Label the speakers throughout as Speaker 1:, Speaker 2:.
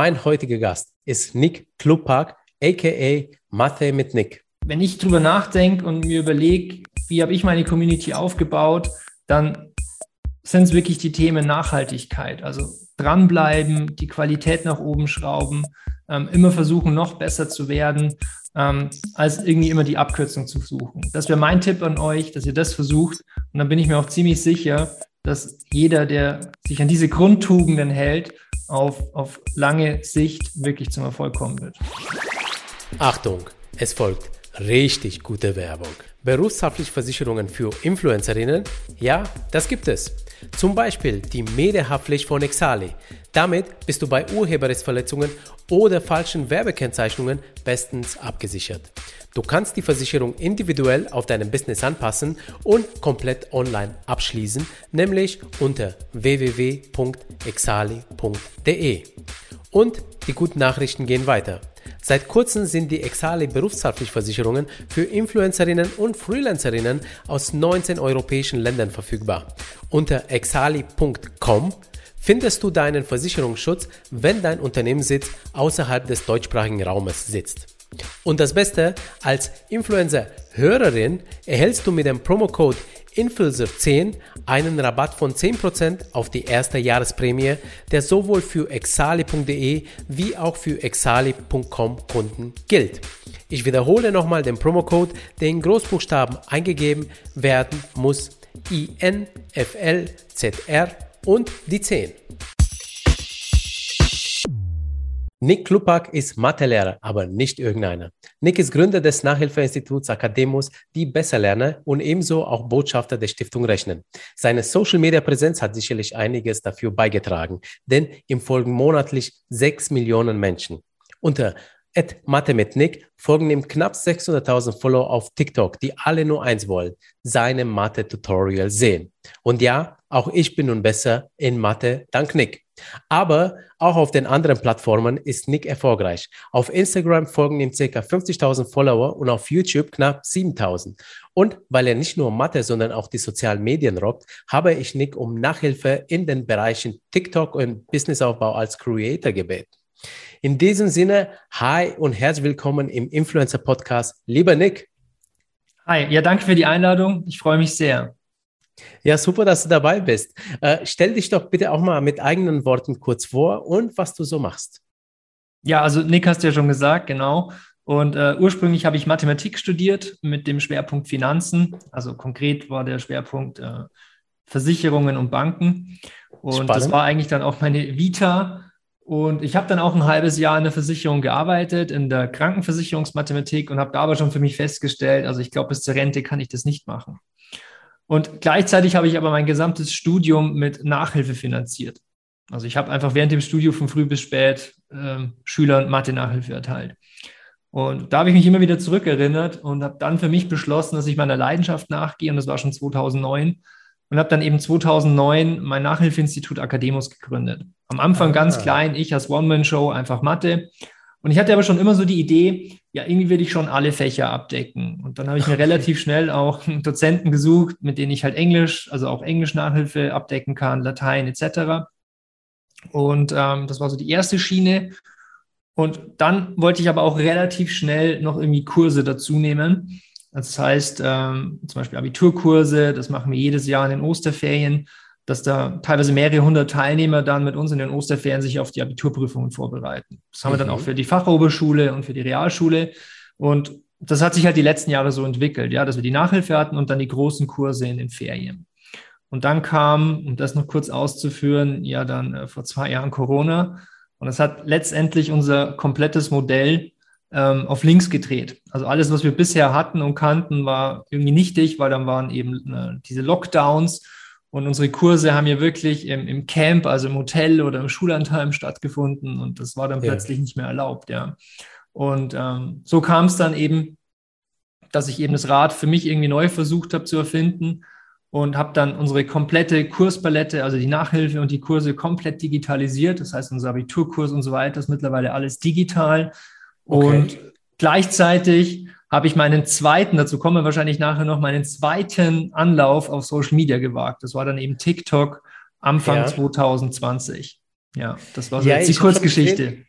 Speaker 1: Mein heutiger Gast ist Nick Klupak, aka Mathe mit Nick.
Speaker 2: Wenn ich drüber nachdenke und mir überlege, wie habe ich meine Community aufgebaut, dann sind es wirklich die Themen Nachhaltigkeit. Also dranbleiben, die Qualität nach oben schrauben, ähm, immer versuchen, noch besser zu werden, ähm, als irgendwie immer die Abkürzung zu suchen. Das wäre mein Tipp an euch, dass ihr das versucht. Und dann bin ich mir auch ziemlich sicher, dass jeder, der sich an diese Grundtugenden hält, auf, auf lange Sicht wirklich zum Erfolg kommen wird.
Speaker 1: Achtung, es folgt richtig gute Werbung. Berufshaftliche Versicherungen für Influencerinnen? Ja, das gibt es. Zum Beispiel die Medienhaftpflicht von Exali. Damit bist du bei Urheberrechtsverletzungen oder falschen Werbekennzeichnungen bestens abgesichert. Du kannst die Versicherung individuell auf deinem Business anpassen und komplett online abschließen, nämlich unter www.exali.de. Und die guten Nachrichten gehen weiter. Seit kurzem sind die Exali Berufshaftpflichtversicherungen für Influencerinnen und Freelancerinnen aus 19 europäischen Ländern verfügbar. Unter exali.com findest du deinen Versicherungsschutz, wenn dein Unternehmenssitz außerhalb des deutschsprachigen Raumes sitzt. Und das Beste, als Influencer-Hörerin erhältst du mit dem Promocode Influencer10 einen Rabatt von 10% auf die erste Jahresprämie, der sowohl für exali.de wie auch für exali.com Kunden gilt. Ich wiederhole nochmal den Promocode, der in Großbuchstaben eingegeben werden muss. INFLZR und die 10. Nick Klupak ist Mathelehrer, aber nicht irgendeiner. Nick ist Gründer des Nachhilfeinstituts Akademus Die Besserlerner und ebenso auch Botschafter der Stiftung Rechnen. Seine Social-Media-Präsenz hat sicherlich einiges dafür beigetragen, denn ihm folgen monatlich sechs Millionen Menschen. Unter Mathe mit Nick folgen ihm knapp 600.000 Follower auf TikTok, die alle nur eins wollen, seine Mathe-Tutorial sehen. Und ja, auch ich bin nun besser in Mathe dank Nick. Aber auch auf den anderen Plattformen ist Nick erfolgreich. Auf Instagram folgen ihm ca. 50.000 Follower und auf YouTube knapp 7.000. Und weil er nicht nur Mathe, sondern auch die sozialen Medien rockt, habe ich Nick um Nachhilfe in den Bereichen TikTok und Businessaufbau als Creator gebeten. In diesem Sinne, hi und herzlich willkommen im Influencer Podcast. Lieber Nick.
Speaker 2: Hi, ja, danke für die Einladung. Ich freue mich sehr.
Speaker 1: Ja, super, dass du dabei bist. Äh, stell dich doch bitte auch mal mit eigenen Worten kurz vor und was du so machst.
Speaker 2: Ja, also Nick hast du ja schon gesagt, genau. Und äh, ursprünglich habe ich Mathematik studiert mit dem Schwerpunkt Finanzen. Also konkret war der Schwerpunkt äh, Versicherungen und Banken. Und Spannend. das war eigentlich dann auch meine Vita. Und ich habe dann auch ein halbes Jahr in der Versicherung gearbeitet, in der Krankenversicherungsmathematik und habe da aber schon für mich festgestellt, also ich glaube, bis zur Rente kann ich das nicht machen. Und gleichzeitig habe ich aber mein gesamtes Studium mit Nachhilfe finanziert. Also ich habe einfach während dem Studium von früh bis spät äh, Schülern Mathe-Nachhilfe erteilt. Und da habe ich mich immer wieder zurückerinnert und habe dann für mich beschlossen, dass ich meiner Leidenschaft nachgehe. Und das war schon 2009. Und habe dann eben 2009 mein Nachhilfeinstitut Akademus gegründet. Am Anfang ah. ganz klein, ich als One-Man-Show, einfach Mathe. Und ich hatte aber schon immer so die Idee, ja, irgendwie will ich schon alle Fächer abdecken. Und dann habe ich mir relativ schnell auch Dozenten gesucht, mit denen ich halt Englisch, also auch Englisch-Nachhilfe abdecken kann, Latein etc. Und ähm, das war so die erste Schiene. Und dann wollte ich aber auch relativ schnell noch irgendwie Kurse dazu nehmen. Das heißt, ähm, zum Beispiel Abiturkurse, das machen wir jedes Jahr in den Osterferien dass da teilweise mehrere hundert Teilnehmer dann mit uns in den Osterferien sich auf die Abiturprüfungen vorbereiten. Das haben mhm. wir dann auch mhm. für die Fachoberschule und für die Realschule. Und das hat sich halt die letzten Jahre so entwickelt, ja, dass wir die Nachhilfe hatten und dann die großen Kurse in den Ferien. Und dann kam, um das noch kurz auszuführen, ja dann äh, vor zwei Jahren Corona. Und das hat letztendlich unser komplettes Modell ähm, auf links gedreht. Also alles, was wir bisher hatten und kannten, war irgendwie nichtig, weil dann waren eben äh, diese Lockdowns und unsere Kurse haben ja wirklich im, im Camp, also im Hotel oder im Schulanteil stattgefunden und das war dann ja. plötzlich nicht mehr erlaubt, ja. Und ähm, so kam es dann eben, dass ich eben das Rad für mich irgendwie neu versucht habe zu erfinden und habe dann unsere komplette Kurspalette, also die Nachhilfe und die Kurse komplett digitalisiert. Das heißt, unser Abiturkurs und so weiter ist mittlerweile alles digital. Okay. Und gleichzeitig habe ich meinen zweiten, dazu kommen wir wahrscheinlich nachher noch, meinen zweiten Anlauf auf Social Media gewagt. Das war dann eben TikTok Anfang ja. 2020. Ja, das war so ja, jetzt die Kurzgeschichte.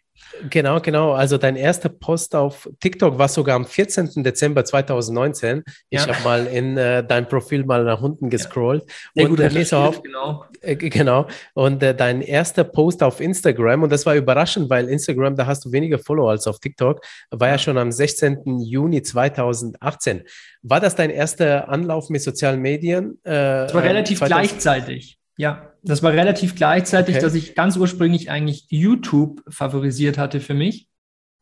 Speaker 1: Genau, genau. Also dein erster Post auf TikTok war sogar am 14. Dezember 2019. Ich ja. habe mal in äh, dein Profil mal nach unten gescrollt.
Speaker 2: Ja. und,
Speaker 1: äh, auf, genau. Äh, genau. Und äh, dein erster Post auf Instagram, und das war überraschend, weil Instagram, da hast du weniger Follower als auf TikTok, war ja, ja schon am 16. Juni 2018. War das dein erster Anlauf mit sozialen Medien?
Speaker 2: Äh, das war relativ gleichzeitig. Ja, das war relativ gleichzeitig, okay. dass ich ganz ursprünglich eigentlich YouTube favorisiert hatte für mich.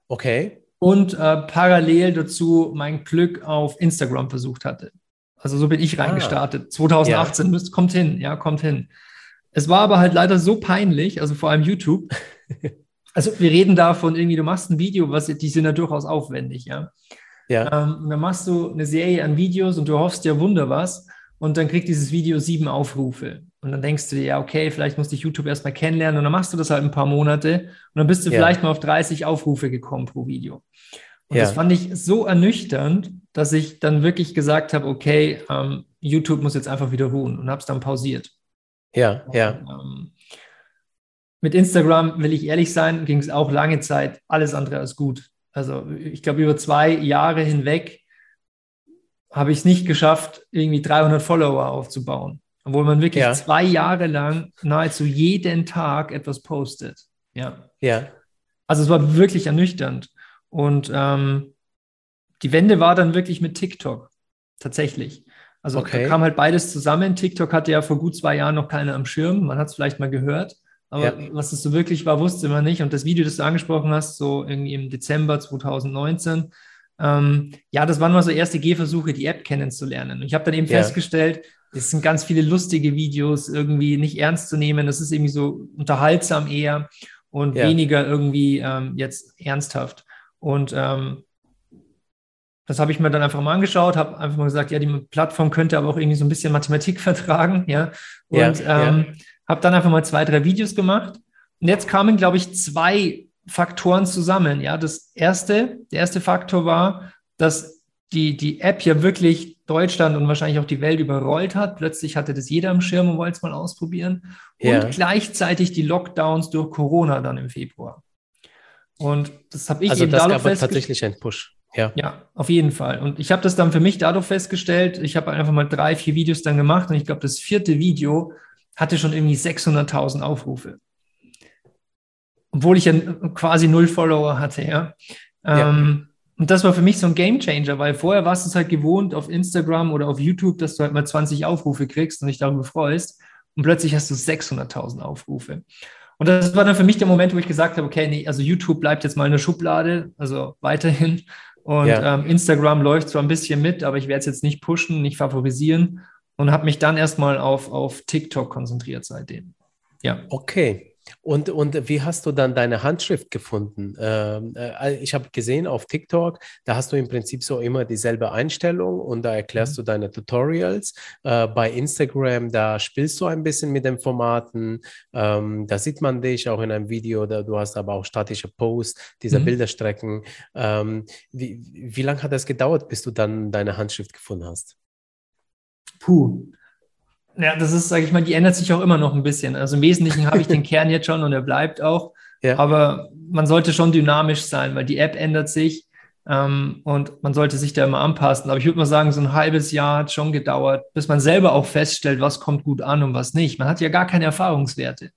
Speaker 1: Okay.
Speaker 2: Und äh, parallel dazu mein Glück auf Instagram versucht hatte. Also so bin ich ah. reingestartet. 2018 ja. müsst, kommt hin, ja, kommt hin. Es war aber halt leider so peinlich, also vor allem YouTube. also wir reden davon irgendwie, du machst ein Video, was die sind ja durchaus aufwendig, ja. Ja. Ähm, dann machst du eine Serie an Videos und du hoffst ja Wunder was und dann kriegt dieses Video sieben Aufrufe. Und dann denkst du dir, ja, okay, vielleicht musste ich YouTube erstmal kennenlernen und dann machst du das halt ein paar Monate und dann bist du ja. vielleicht mal auf 30 Aufrufe gekommen pro Video. Und ja. das fand ich so ernüchternd, dass ich dann wirklich gesagt habe, okay, ähm, YouTube muss jetzt einfach wieder ruhen und habe es dann pausiert.
Speaker 1: Ja, ja. Und, ähm,
Speaker 2: mit Instagram, will ich ehrlich sein, ging es auch lange Zeit alles andere als gut. Also ich glaube, über zwei Jahre hinweg habe ich es nicht geschafft, irgendwie 300 Follower aufzubauen. Obwohl man wirklich ja. zwei Jahre lang nahezu jeden Tag etwas postet. Ja.
Speaker 1: Ja.
Speaker 2: Also es war wirklich ernüchternd. Und ähm, die Wende war dann wirklich mit TikTok. Tatsächlich. Also okay. da kam halt beides zusammen. TikTok hatte ja vor gut zwei Jahren noch keiner am Schirm. Man hat es vielleicht mal gehört. Aber ja. was es so wirklich war, wusste man nicht. Und das Video, das du angesprochen hast, so irgendwie im Dezember 2019, ähm, ja, das waren mal so erste Gehversuche, die App kennenzulernen. Und ich habe dann eben ja. festgestellt, es sind ganz viele lustige Videos, irgendwie nicht ernst zu nehmen. Das ist irgendwie so unterhaltsam eher und ja. weniger irgendwie ähm, jetzt ernsthaft. Und ähm, das habe ich mir dann einfach mal angeschaut, habe einfach mal gesagt, ja, die Plattform könnte aber auch irgendwie so ein bisschen Mathematik vertragen, ja. Und ja, ähm, habe dann einfach mal zwei, drei Videos gemacht. Und jetzt kamen, glaube ich, zwei Faktoren zusammen. Ja, das erste, der erste Faktor war, dass die, die App ja wirklich Deutschland und wahrscheinlich auch die Welt überrollt hat. Plötzlich hatte das jeder am Schirm und wollte es mal ausprobieren. Ja. Und gleichzeitig die Lockdowns durch Corona dann im Februar. Und das habe ich
Speaker 1: also eben das dadurch gab tatsächlich einen Push.
Speaker 2: Ja. ja, auf jeden Fall. Und ich habe das dann für mich dadurch festgestellt, ich habe einfach mal drei, vier Videos dann gemacht und ich glaube, das vierte Video hatte schon irgendwie 600.000 Aufrufe obwohl ich ja quasi null Follower hatte, ja. ja. Ähm, und das war für mich so ein Game Changer, weil vorher warst du es halt gewohnt auf Instagram oder auf YouTube, dass du halt mal 20 Aufrufe kriegst und dich darüber freust. Und plötzlich hast du 600.000 Aufrufe. Und das war dann für mich der Moment, wo ich gesagt habe, okay, nee, also YouTube bleibt jetzt mal in der Schublade, also weiterhin. Und ja. ähm, Instagram läuft zwar ein bisschen mit, aber ich werde es jetzt nicht pushen, nicht favorisieren und habe mich dann erstmal auf, auf TikTok konzentriert seitdem.
Speaker 1: Ja. Okay. Und, und wie hast du dann deine Handschrift gefunden? Ähm, äh, ich habe gesehen auf TikTok, da hast du im Prinzip so immer dieselbe Einstellung und da erklärst mhm. du deine Tutorials. Äh, bei Instagram, da spielst du ein bisschen mit den Formaten. Ähm, da sieht man dich auch in einem Video, da, du hast aber auch statische Posts, diese mhm. Bilderstrecken. Ähm, wie wie lange hat das gedauert, bis du dann deine Handschrift gefunden hast?
Speaker 2: Puh, ja, das ist, sage ich mal, die ändert sich auch immer noch ein bisschen. Also im Wesentlichen habe ich den Kern jetzt schon und er bleibt auch. Ja. Aber man sollte schon dynamisch sein, weil die App ändert sich ähm, und man sollte sich da immer anpassen. Aber ich würde mal sagen, so ein halbes Jahr hat schon gedauert, bis man selber auch feststellt, was kommt gut an und was nicht. Man hat ja gar keine Erfahrungswerte.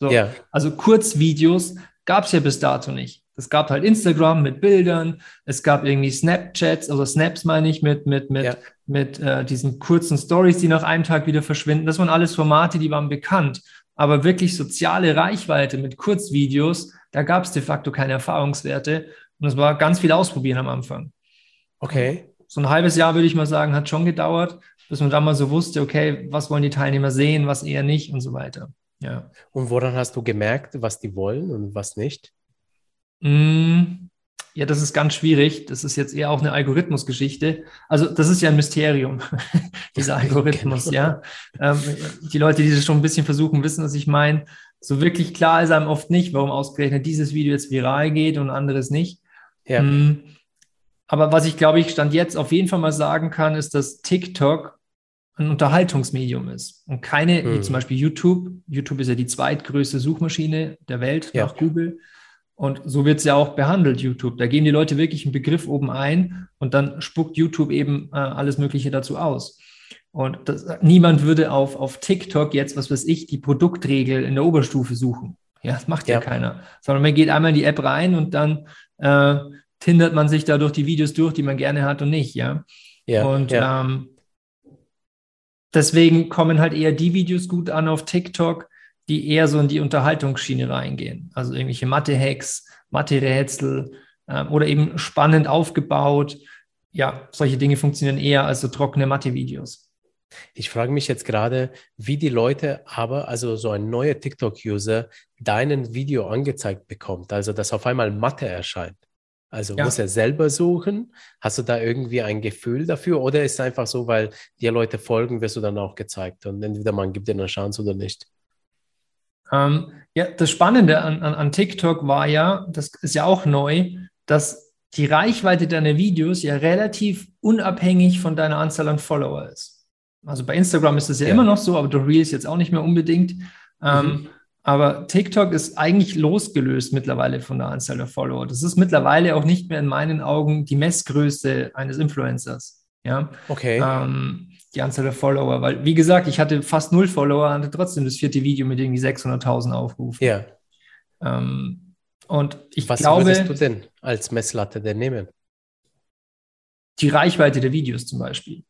Speaker 2: So, ja. Also Kurzvideos gab es ja bis dato nicht. Es gab halt Instagram mit Bildern, es gab irgendwie Snapchats, also Snaps meine ich, mit, mit, mit, ja. mit äh, diesen kurzen Stories, die nach einem Tag wieder verschwinden. Das waren alles Formate, die waren bekannt. Aber wirklich soziale Reichweite mit Kurzvideos, da gab es de facto keine Erfahrungswerte. Und es war ganz viel ausprobieren am Anfang.
Speaker 1: Okay.
Speaker 2: So ein halbes Jahr, würde ich mal sagen, hat schon gedauert, bis man dann mal so wusste, okay, was wollen die Teilnehmer sehen, was eher nicht und so weiter. Ja.
Speaker 1: Und woran hast du gemerkt, was die wollen und was nicht?
Speaker 2: Mm, ja, das ist ganz schwierig. Das ist jetzt eher auch eine Algorithmusgeschichte. Also das ist ja ein Mysterium, dieser Algorithmus, genau. ja. Ähm, die Leute, die das schon ein bisschen versuchen, wissen, was ich meine. So wirklich klar ist einem oft nicht, warum ausgerechnet dieses Video jetzt viral geht und anderes nicht. Ja. Mm, aber was ich glaube ich stand jetzt auf jeden Fall mal sagen kann, ist, dass TikTok ein Unterhaltungsmedium ist und keine, hm. wie zum Beispiel YouTube. YouTube ist ja die zweitgrößte Suchmaschine der Welt ja. nach Google. Und so wird es ja auch behandelt, YouTube. Da geben die Leute wirklich einen Begriff oben ein und dann spuckt YouTube eben äh, alles Mögliche dazu aus. Und das, niemand würde auf, auf TikTok jetzt, was weiß ich, die Produktregel in der Oberstufe suchen. Ja, das macht ja, ja keiner. Sondern man geht einmal in die App rein und dann äh, tindert man sich da durch die Videos durch, die man gerne hat und nicht, ja. ja und ja. Ähm, deswegen kommen halt eher die Videos gut an auf TikTok, die eher so in die Unterhaltungsschiene reingehen. Also irgendwelche Mathe-Hacks, Mathe-Rätsel äh, oder eben spannend aufgebaut. Ja, solche Dinge funktionieren eher als so trockene Mathe-Videos.
Speaker 1: Ich frage mich jetzt gerade, wie die Leute aber, also so ein neuer TikTok-User, deinen Video angezeigt bekommt. Also, dass auf einmal Mathe erscheint. Also ja. muss er selber suchen? Hast du da irgendwie ein Gefühl dafür? Oder ist es einfach so, weil dir Leute folgen, wirst du dann auch gezeigt und entweder man gibt dir eine Chance oder nicht?
Speaker 2: Ähm, ja, das Spannende an, an, an TikTok war ja, das ist ja auch neu, dass die Reichweite deiner Videos ja relativ unabhängig von deiner Anzahl an Follower ist. Also bei Instagram ist das ja, ja. immer noch so, aber durch Reels jetzt auch nicht mehr unbedingt. Ähm, mhm. aber TikTok ist eigentlich losgelöst mittlerweile von der Anzahl der Follower. Das ist mittlerweile auch nicht mehr in meinen Augen die Messgröße eines Influencers. Ja.
Speaker 1: Okay.
Speaker 2: Ähm, die Anzahl der Follower, weil, wie gesagt, ich hatte fast null Follower, hatte trotzdem das vierte Video mit irgendwie 600.000 Aufrufen.
Speaker 1: Ja.
Speaker 2: Ähm, und ich
Speaker 1: Was
Speaker 2: glaube.
Speaker 1: Was würdest du denn als Messlatte denn nehmen?
Speaker 2: Die Reichweite der Videos zum Beispiel.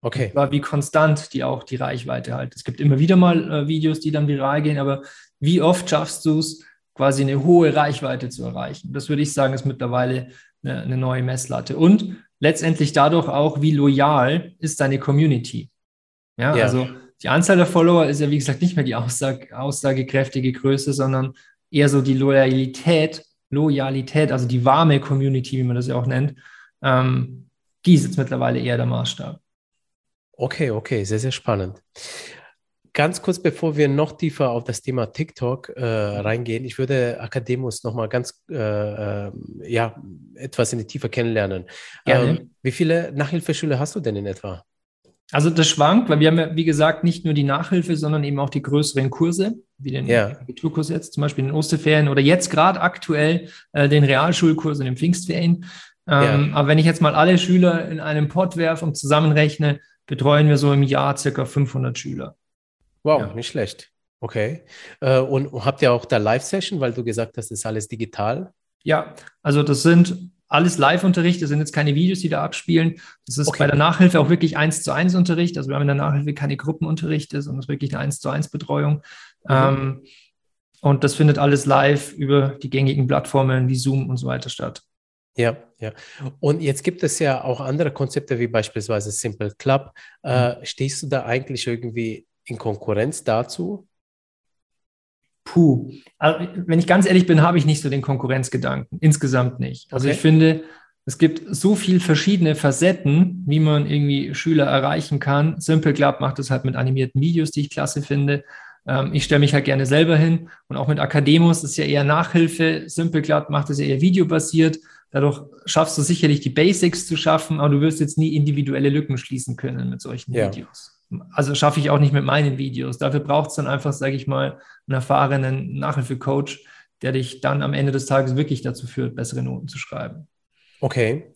Speaker 1: Okay.
Speaker 2: War wie konstant die auch die Reichweite halt. Es gibt immer wieder mal äh, Videos, die dann viral gehen, aber wie oft schaffst du es, quasi eine hohe Reichweite zu erreichen? Das würde ich sagen, ist mittlerweile eine, eine neue Messlatte. Und letztendlich dadurch auch, wie loyal ist deine Community. Ja, ja, also die Anzahl der Follower ist ja, wie gesagt, nicht mehr die aussage, aussagekräftige Größe, sondern eher so die Loyalität, Loyalität, also die warme Community, wie man das ja auch nennt, ähm, die ist jetzt mittlerweile eher der Maßstab.
Speaker 1: Okay, okay, sehr, sehr spannend ganz kurz, bevor wir noch tiefer auf das Thema TikTok äh, reingehen, ich würde Akademus nochmal ganz, äh, äh, ja, etwas in die Tiefe kennenlernen. Ähm, wie viele Nachhilfeschüler hast du denn in etwa?
Speaker 2: Also das schwankt, weil wir haben ja, wie gesagt, nicht nur die Nachhilfe, sondern eben auch die größeren Kurse, wie den ja. Abiturkurs jetzt, zum Beispiel in den Osterferien oder jetzt gerade aktuell äh, den Realschulkurs in den Pfingstferien. Ähm, ja. Aber wenn ich jetzt mal alle Schüler in einen Pott werfe und zusammenrechne, betreuen wir so im Jahr circa 500 Schüler.
Speaker 1: Wow, ja. nicht schlecht. Okay. Äh, und habt ihr auch da Live-Session, weil du gesagt hast, das ist alles digital?
Speaker 2: Ja, also das sind alles Live-Unterricht, das sind jetzt keine Videos, die da abspielen. Das ist okay. bei der Nachhilfe auch wirklich eins zu eins Unterricht. Also wir haben in der Nachhilfe keine Gruppenunterrichte, sondern es ist wirklich eine eins zu eins Betreuung. Mhm. Ähm, und das findet alles live über die gängigen Plattformen wie Zoom und so weiter statt.
Speaker 1: Ja, ja. Und jetzt gibt es ja auch andere Konzepte wie beispielsweise Simple Club. Äh, mhm. stehst du da eigentlich irgendwie in Konkurrenz dazu?
Speaker 2: Puh, also, wenn ich ganz ehrlich bin, habe ich nicht so den Konkurrenzgedanken. Insgesamt nicht. Also okay. ich finde, es gibt so viele verschiedene Facetten, wie man irgendwie Schüler erreichen kann. Simple Club macht es halt mit animierten Videos, die ich klasse finde. Ähm, ich stelle mich halt gerne selber hin und auch mit Akademus ist ja eher Nachhilfe. Simple Club macht es ja eher videobasiert. Dadurch schaffst du sicherlich die Basics zu schaffen, aber du wirst jetzt nie individuelle Lücken schließen können mit solchen ja. Videos also schaffe ich auch nicht mit meinen Videos. Dafür braucht es dann einfach, sage ich mal, einen erfahrenen Nachhilfecoach, der dich dann am Ende des Tages wirklich dazu führt, bessere Noten zu schreiben.
Speaker 1: Okay.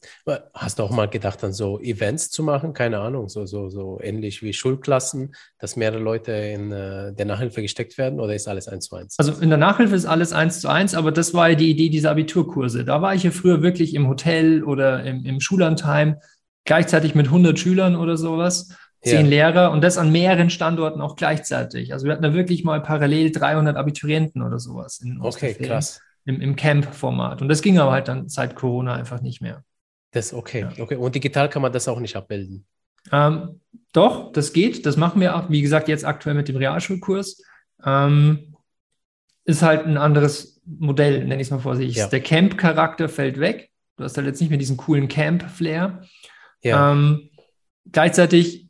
Speaker 1: Hast du auch mal gedacht, dann so Events zu machen? Keine Ahnung, so, so, so ähnlich wie Schulklassen, dass mehrere Leute in äh, der Nachhilfe gesteckt werden oder ist alles eins zu eins?
Speaker 2: Also in der Nachhilfe ist alles eins zu eins, aber das war ja die Idee dieser Abiturkurse. Da war ich ja früher wirklich im Hotel oder im, im Schullandheim, gleichzeitig mit 100 Schülern oder sowas zehn ja. Lehrer und das an mehreren Standorten auch gleichzeitig. Also wir hatten da wirklich mal parallel 300 Abiturienten oder sowas.
Speaker 1: okay, krass.
Speaker 2: Im, im Camp-Format. Und das ging aber halt dann seit Corona einfach nicht mehr.
Speaker 1: Das okay, ja. okay. Und digital kann man das auch nicht abbilden.
Speaker 2: Ähm, doch, das geht. Das machen wir auch, wie gesagt, jetzt aktuell mit dem Realschulkurs. Ähm, ist halt ein anderes Modell, nenne ich es mal vorsichtig. Ja. Der Camp-Charakter fällt weg. Du hast halt jetzt nicht mehr diesen coolen Camp-Flair. Ja. Ähm, gleichzeitig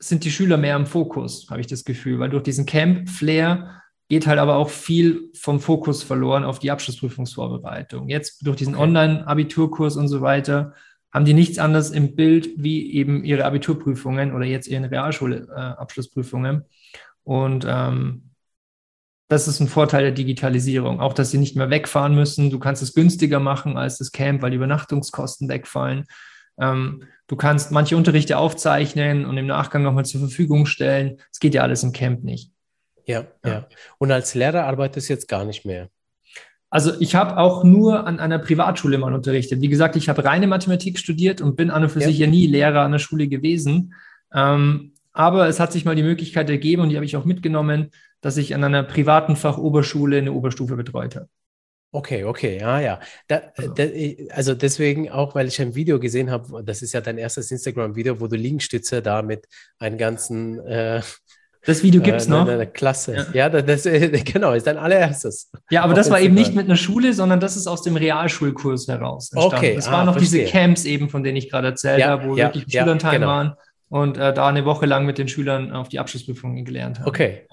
Speaker 2: sind die Schüler mehr im Fokus, habe ich das Gefühl, weil durch diesen Camp-Flair geht halt aber auch viel vom Fokus verloren auf die Abschlussprüfungsvorbereitung. Jetzt durch diesen okay. Online-Abiturkurs und so weiter haben die nichts anderes im Bild wie eben ihre Abiturprüfungen oder jetzt ihre Realschule-Abschlussprüfungen. Und ähm, das ist ein Vorteil der Digitalisierung. Auch, dass sie nicht mehr wegfahren müssen. Du kannst es günstiger machen als das Camp, weil die Übernachtungskosten wegfallen. Ähm, du kannst manche Unterrichte aufzeichnen und im Nachgang nochmal zur Verfügung stellen. Das geht ja alles im Camp nicht.
Speaker 1: Ja, ja. ja. Und als Lehrer arbeitest du jetzt gar nicht mehr.
Speaker 2: Also ich habe auch nur an einer Privatschule mal unterrichtet. Wie gesagt, ich habe reine Mathematik studiert und bin an und für ja. sich ja nie Lehrer an der Schule gewesen. Ähm, aber es hat sich mal die Möglichkeit ergeben und die habe ich auch mitgenommen, dass ich an einer privaten Fachoberschule eine Oberstufe betreut habe.
Speaker 1: Okay, okay, ja, ja. Da, also. Da, also. deswegen auch, weil ich ein Video gesehen habe, das ist ja dein erstes Instagram-Video, wo du Liegenstütze da mit einem ganzen äh,
Speaker 2: das Video gibt es äh, noch.
Speaker 1: Ne, ne, klasse. Ja, ja das, das, genau, ist dein allererstes.
Speaker 2: Ja, aber das war eben nicht mit einer Schule, sondern das ist aus dem Realschulkurs heraus.
Speaker 1: Entstanden. Okay.
Speaker 2: Das ah, waren noch verstehe. diese Camps eben, von denen ich gerade erzählt ja, habe, wo ja, wirklich ja, Schülern genau. waren und äh, da eine Woche lang mit den Schülern auf die Abschlussprüfungen gelernt habe.
Speaker 1: Okay.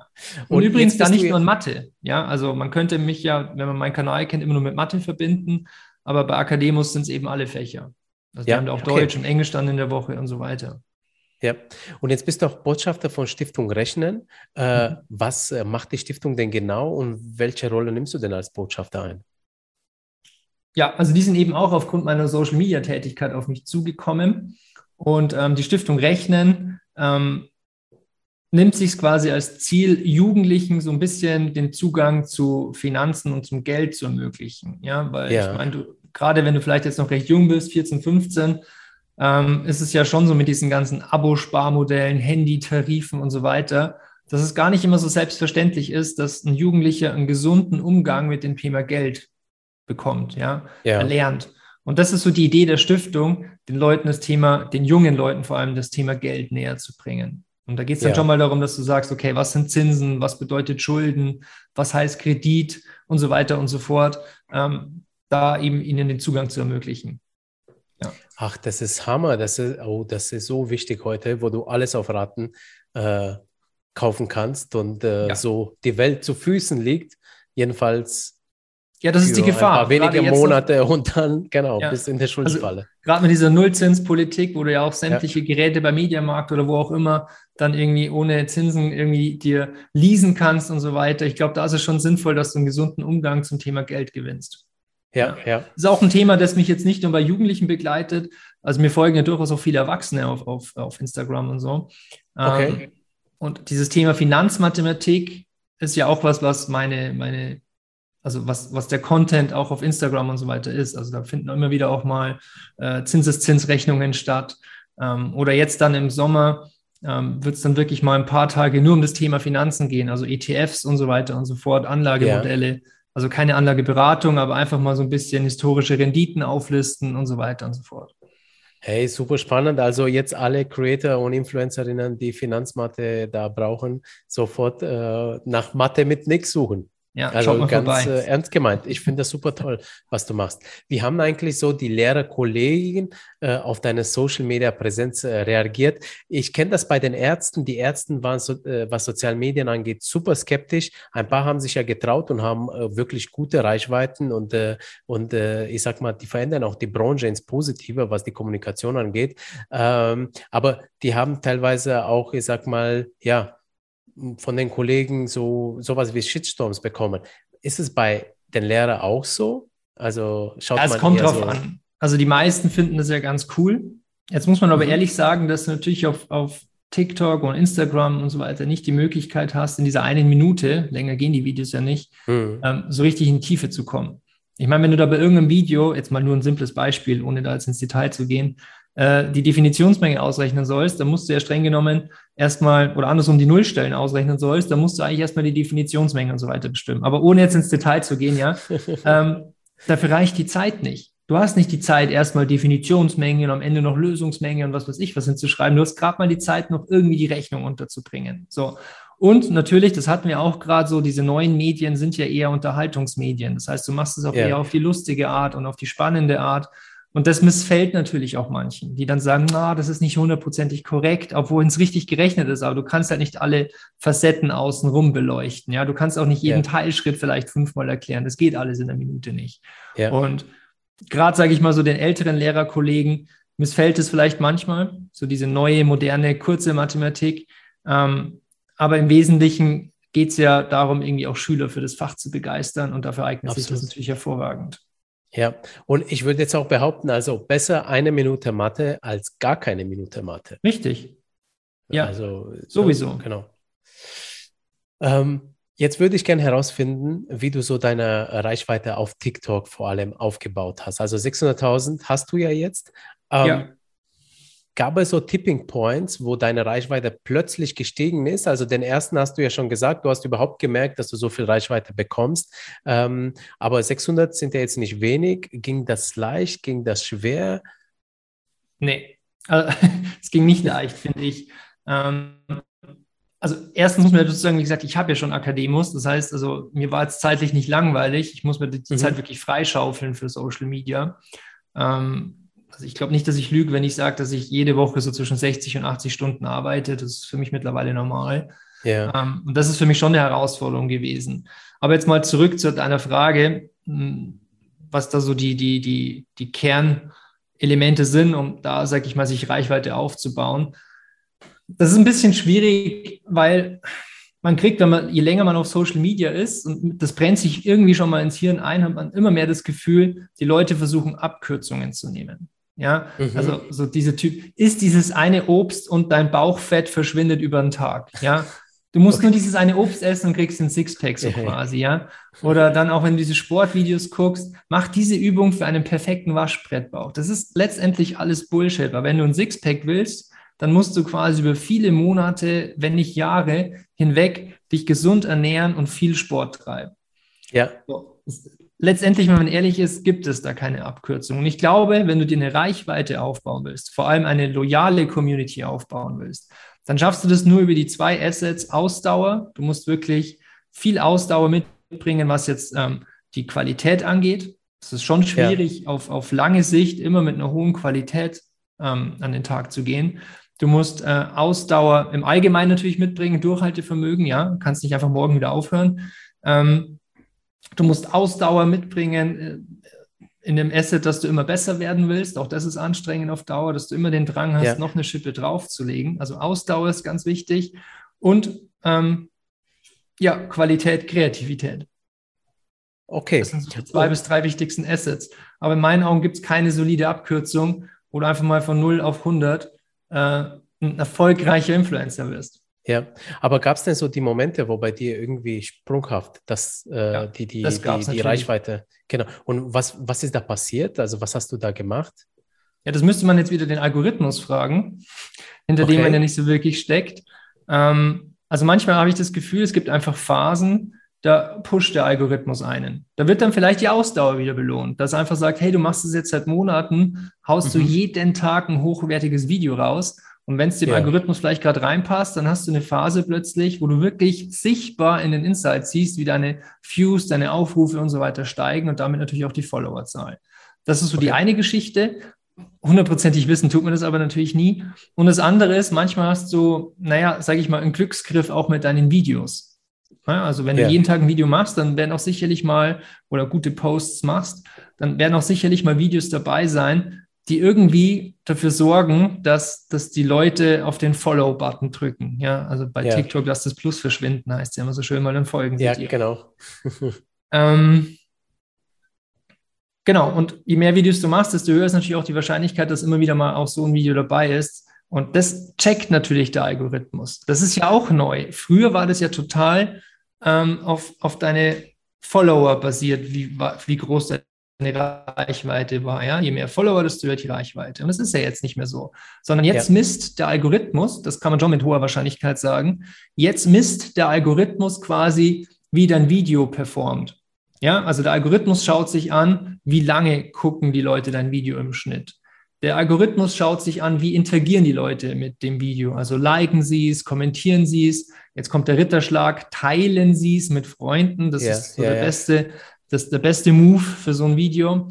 Speaker 2: Und, und übrigens da nicht nur in Mathe. Ja, also man könnte mich ja, wenn man meinen Kanal kennt, immer nur mit Mathe verbinden, aber bei Akademus sind es eben alle Fächer. Also ja, wir haben da auch okay. Deutsch und Englisch dann in der Woche und so weiter.
Speaker 1: Ja, und jetzt bist du auch Botschafter von Stiftung Rechnen. Äh, mhm. Was äh, macht die Stiftung denn genau und welche Rolle nimmst du denn als Botschafter ein?
Speaker 2: Ja, also die sind eben auch aufgrund meiner Social Media Tätigkeit auf mich zugekommen. Und ähm, die Stiftung Rechnen ähm, nimmt sich quasi als Ziel, Jugendlichen so ein bisschen den Zugang zu Finanzen und zum Geld zu ermöglichen. Ja, weil ja. ich meine, gerade wenn du vielleicht jetzt noch recht jung bist, 14, 15, ähm, ist es ja schon so mit diesen ganzen Abo-Sparmodellen, Handy-Tarifen und so weiter, dass es gar nicht immer so selbstverständlich ist, dass ein Jugendlicher einen gesunden Umgang mit dem Thema Geld bekommt, ja, ja. erlernt. Und das ist so die Idee der Stiftung, den Leuten das Thema, den jungen Leuten vor allem das Thema Geld näher zu bringen. Und da geht es dann ja. schon mal darum, dass du sagst, okay, was sind Zinsen, was bedeutet Schulden, was heißt Kredit und so weiter und so fort, ähm, da eben ihnen den Zugang zu ermöglichen.
Speaker 1: Ja. Ach, das ist Hammer. Das ist, oh, das ist so wichtig heute, wo du alles auf Raten äh, kaufen kannst und äh, ja. so die Welt zu Füßen liegt. Jedenfalls.
Speaker 2: Ja, das ist die Gefahr.
Speaker 1: Wenige Monate noch, und dann, genau, ja. bis in der Schuldenfalle. Also,
Speaker 2: Gerade mit dieser Nullzinspolitik, wo du ja auch sämtliche ja. Geräte beim Mediamarkt oder wo auch immer dann irgendwie ohne Zinsen irgendwie dir leasen kannst und so weiter. Ich glaube, da ist es schon sinnvoll, dass du einen gesunden Umgang zum Thema Geld gewinnst. Ja, ja. Das ist auch ein Thema, das mich jetzt nicht nur bei Jugendlichen begleitet. Also mir folgen ja durchaus auch viele Erwachsene auf, auf, auf Instagram und so. Okay. Ähm, und dieses Thema Finanzmathematik ist ja auch was, was meine, meine, also was, was der Content auch auf Instagram und so weiter ist. Also da finden immer wieder auch mal äh, Zinseszinsrechnungen statt. Ähm, oder jetzt dann im Sommer ähm, wird es dann wirklich mal ein paar Tage nur um das Thema Finanzen gehen, also ETFs und so weiter und so fort, Anlagemodelle. Ja also keine Anlageberatung, aber einfach mal so ein bisschen historische Renditen auflisten und so weiter und so fort.
Speaker 1: Hey, super spannend. Also jetzt alle Creator und Influencerinnen, die Finanzmathe da brauchen, sofort äh, nach Mathe mit Nix suchen. Ja, also ganz äh, ernst gemeint. Ich finde das super toll, was du machst. Wie haben eigentlich so die Lehrerkollegen äh, auf deine Social Media Präsenz äh, reagiert? Ich kenne das bei den Ärzten. Die Ärzte waren, so, äh, was sozialen Medien angeht, super skeptisch. Ein paar haben sich ja getraut und haben äh, wirklich gute Reichweiten und, äh, und ich sag mal, die verändern auch die Branche ins Positive, was die Kommunikation angeht. Ähm, aber die haben teilweise auch, ich sag mal, ja, von den Kollegen so sowas wie Shitstorms bekommen. Ist es bei den Lehrern auch so? Also
Speaker 2: schaut ja, man. Es kommt drauf so an. Also die meisten finden das ja ganz cool. Jetzt muss man aber mhm. ehrlich sagen, dass du natürlich auf, auf TikTok und Instagram und so weiter nicht die Möglichkeit hast, in dieser einen Minute, länger gehen die Videos ja nicht, mhm. ähm, so richtig in die Tiefe zu kommen. Ich meine, wenn du da bei irgendeinem Video, jetzt mal nur ein simples Beispiel, ohne da jetzt ins Detail zu gehen, äh, die Definitionsmenge ausrechnen sollst, dann musst du ja streng genommen erstmal, oder andersrum die Nullstellen ausrechnen sollst, dann musst du eigentlich erstmal die Definitionsmenge und so weiter bestimmen. Aber ohne jetzt ins Detail zu gehen, ja, ähm, dafür reicht die Zeit nicht. Du hast nicht die Zeit, erstmal Definitionsmenge und am Ende noch Lösungsmenge und was weiß ich was hinzuschreiben. Du hast gerade mal die Zeit, noch irgendwie die Rechnung unterzubringen. So. Und natürlich, das hatten wir auch gerade so, diese neuen Medien sind ja eher Unterhaltungsmedien. Das heißt, du machst es auch ja. eher auf die lustige Art und auf die spannende Art. Und das missfällt natürlich auch manchen, die dann sagen, na, das ist nicht hundertprozentig korrekt, obwohl es richtig gerechnet ist, aber du kannst halt nicht alle Facetten außenrum beleuchten. Ja, du kannst auch nicht jeden ja. Teilschritt vielleicht fünfmal erklären. Das geht alles in einer Minute nicht. Ja. Und gerade, sage ich mal, so den älteren Lehrerkollegen missfällt es vielleicht manchmal, so diese neue, moderne, kurze Mathematik. Ähm, aber im Wesentlichen geht es ja darum, irgendwie auch Schüler für das Fach zu begeistern und dafür eignet
Speaker 1: Absolut.
Speaker 2: sich das natürlich hervorragend.
Speaker 1: Ja, und ich würde jetzt auch behaupten, also besser eine Minute Mathe als gar keine Minute Mathe.
Speaker 2: Richtig. Ja,
Speaker 1: also
Speaker 2: sowieso.
Speaker 1: Genau. Ähm, jetzt würde ich gerne herausfinden, wie du so deine Reichweite auf TikTok vor allem aufgebaut hast. Also 600.000 hast du ja jetzt. Ähm, ja. Gab es so Tipping Points, wo deine Reichweite plötzlich gestiegen ist? Also den ersten hast du ja schon gesagt, du hast überhaupt gemerkt, dass du so viel Reichweite bekommst. Ähm, aber 600 sind ja jetzt nicht wenig. Ging das leicht? Ging das schwer?
Speaker 2: Nee, also, es ging nicht leicht, finde ich. Ähm, also erstens muss man sozusagen, wie gesagt, ich habe ja schon Akademus. Das heißt, also mir war es zeitlich nicht langweilig. Ich muss mir die mhm. Zeit wirklich freischaufeln für Social Media. Ähm, also ich glaube nicht, dass ich lüge, wenn ich sage, dass ich jede Woche so zwischen 60 und 80 Stunden arbeite. Das ist für mich mittlerweile normal. Ja. Ähm, und das ist für mich schon eine Herausforderung gewesen. Aber jetzt mal zurück zu deiner Frage, hm, was da so die, die, die, die Kernelemente sind, um da, sag ich mal, sich Reichweite aufzubauen. Das ist ein bisschen schwierig, weil man kriegt, wenn man, je länger man auf Social Media ist, und das brennt sich irgendwie schon mal ins Hirn ein, hat man immer mehr das Gefühl, die Leute versuchen, Abkürzungen zu nehmen. Ja, mhm. also so diese Typ, ist dieses eine Obst und dein Bauchfett verschwindet über den Tag. Ja, du musst okay. nur dieses eine Obst essen und kriegst ein Sixpack so quasi. Ja, oder dann auch wenn du diese Sportvideos guckst, mach diese Übung für einen perfekten Waschbrettbauch. Das ist letztendlich alles Bullshit, weil wenn du ein Sixpack willst, dann musst du quasi über viele Monate, wenn nicht Jahre hinweg dich gesund ernähren und viel Sport treiben. Ja. So letztendlich, wenn man ehrlich ist, gibt es da keine Abkürzung. Und ich glaube, wenn du dir eine Reichweite aufbauen willst, vor allem eine loyale Community aufbauen willst, dann schaffst du das nur über die zwei Assets Ausdauer. Du musst wirklich viel Ausdauer mitbringen, was jetzt ähm, die Qualität angeht. Es ist schon schwierig, ja. auf, auf lange Sicht immer mit einer hohen Qualität ähm, an den Tag zu gehen. Du musst äh, Ausdauer im Allgemeinen natürlich mitbringen, Durchhaltevermögen, ja, kannst nicht einfach morgen wieder aufhören. Ähm, Du musst Ausdauer mitbringen äh, in dem Asset, dass du immer besser werden willst. Auch das ist anstrengend auf Dauer, dass du immer den Drang hast, ja. noch eine Schippe draufzulegen. Also Ausdauer ist ganz wichtig. Und ähm, ja, Qualität, Kreativität. Okay. Das sind so die zwei bis drei wichtigsten Assets. Aber in meinen Augen gibt es keine solide Abkürzung, wo du einfach mal von 0 auf 100 äh, ein erfolgreicher Influencer wirst.
Speaker 1: Ja, aber gab es denn so die Momente, wo bei dir irgendwie sprunghaft dass äh, ja, die, die, die, die Reichweite, genau. Und was, was ist da passiert? Also was hast du da gemacht?
Speaker 2: Ja, das müsste man jetzt wieder den Algorithmus fragen, hinter okay. dem man ja nicht so wirklich steckt. Ähm, also manchmal habe ich das Gefühl, es gibt einfach Phasen, da pusht der Algorithmus einen. Da wird dann vielleicht die Ausdauer wieder belohnt, dass er einfach sagt, hey, du machst es jetzt seit Monaten, haust mhm. du jeden Tag ein hochwertiges Video raus und wenn es dem ja. Algorithmus vielleicht gerade reinpasst, dann hast du eine Phase plötzlich, wo du wirklich sichtbar in den Insights siehst, wie deine Views, deine Aufrufe und so weiter steigen und damit natürlich auch die Followerzahl. Das ist so okay. die eine Geschichte. Hundertprozentig wissen tut man das aber natürlich nie. Und das andere ist, manchmal hast du, naja, sage ich mal, einen Glücksgriff auch mit deinen Videos. Ja, also wenn ja. du jeden Tag ein Video machst, dann werden auch sicherlich mal oder gute Posts machst, dann werden auch sicherlich mal Videos dabei sein, die irgendwie dafür sorgen, dass, dass die Leute auf den Follow-Button drücken. Ja, also bei ja. TikTok lass das Plus verschwinden, heißt ja immer so schön, mal dann folgen
Speaker 1: Ja, genau.
Speaker 2: ähm, genau, und je mehr Videos du machst, desto höher ist natürlich auch die Wahrscheinlichkeit, dass immer wieder mal auch so ein Video dabei ist. Und das checkt natürlich der Algorithmus. Das ist ja auch neu. Früher war das ja total ähm, auf, auf deine Follower basiert, wie, wie groß der eine Reichweite war. Ja? Je mehr Follower, desto höher die Reichweite. Und das ist ja jetzt nicht mehr so. Sondern jetzt ja. misst der Algorithmus, das kann man schon mit hoher Wahrscheinlichkeit sagen, jetzt misst der Algorithmus quasi, wie dein Video performt. Ja, also der Algorithmus schaut sich an, wie lange gucken die Leute dein Video im Schnitt. Der Algorithmus schaut sich an, wie interagieren die Leute mit dem Video. Also liken sie es, kommentieren sie es. Jetzt kommt der Ritterschlag, teilen sie es mit Freunden. Das ja, ist so ja, der beste das ist der beste Move für so ein Video.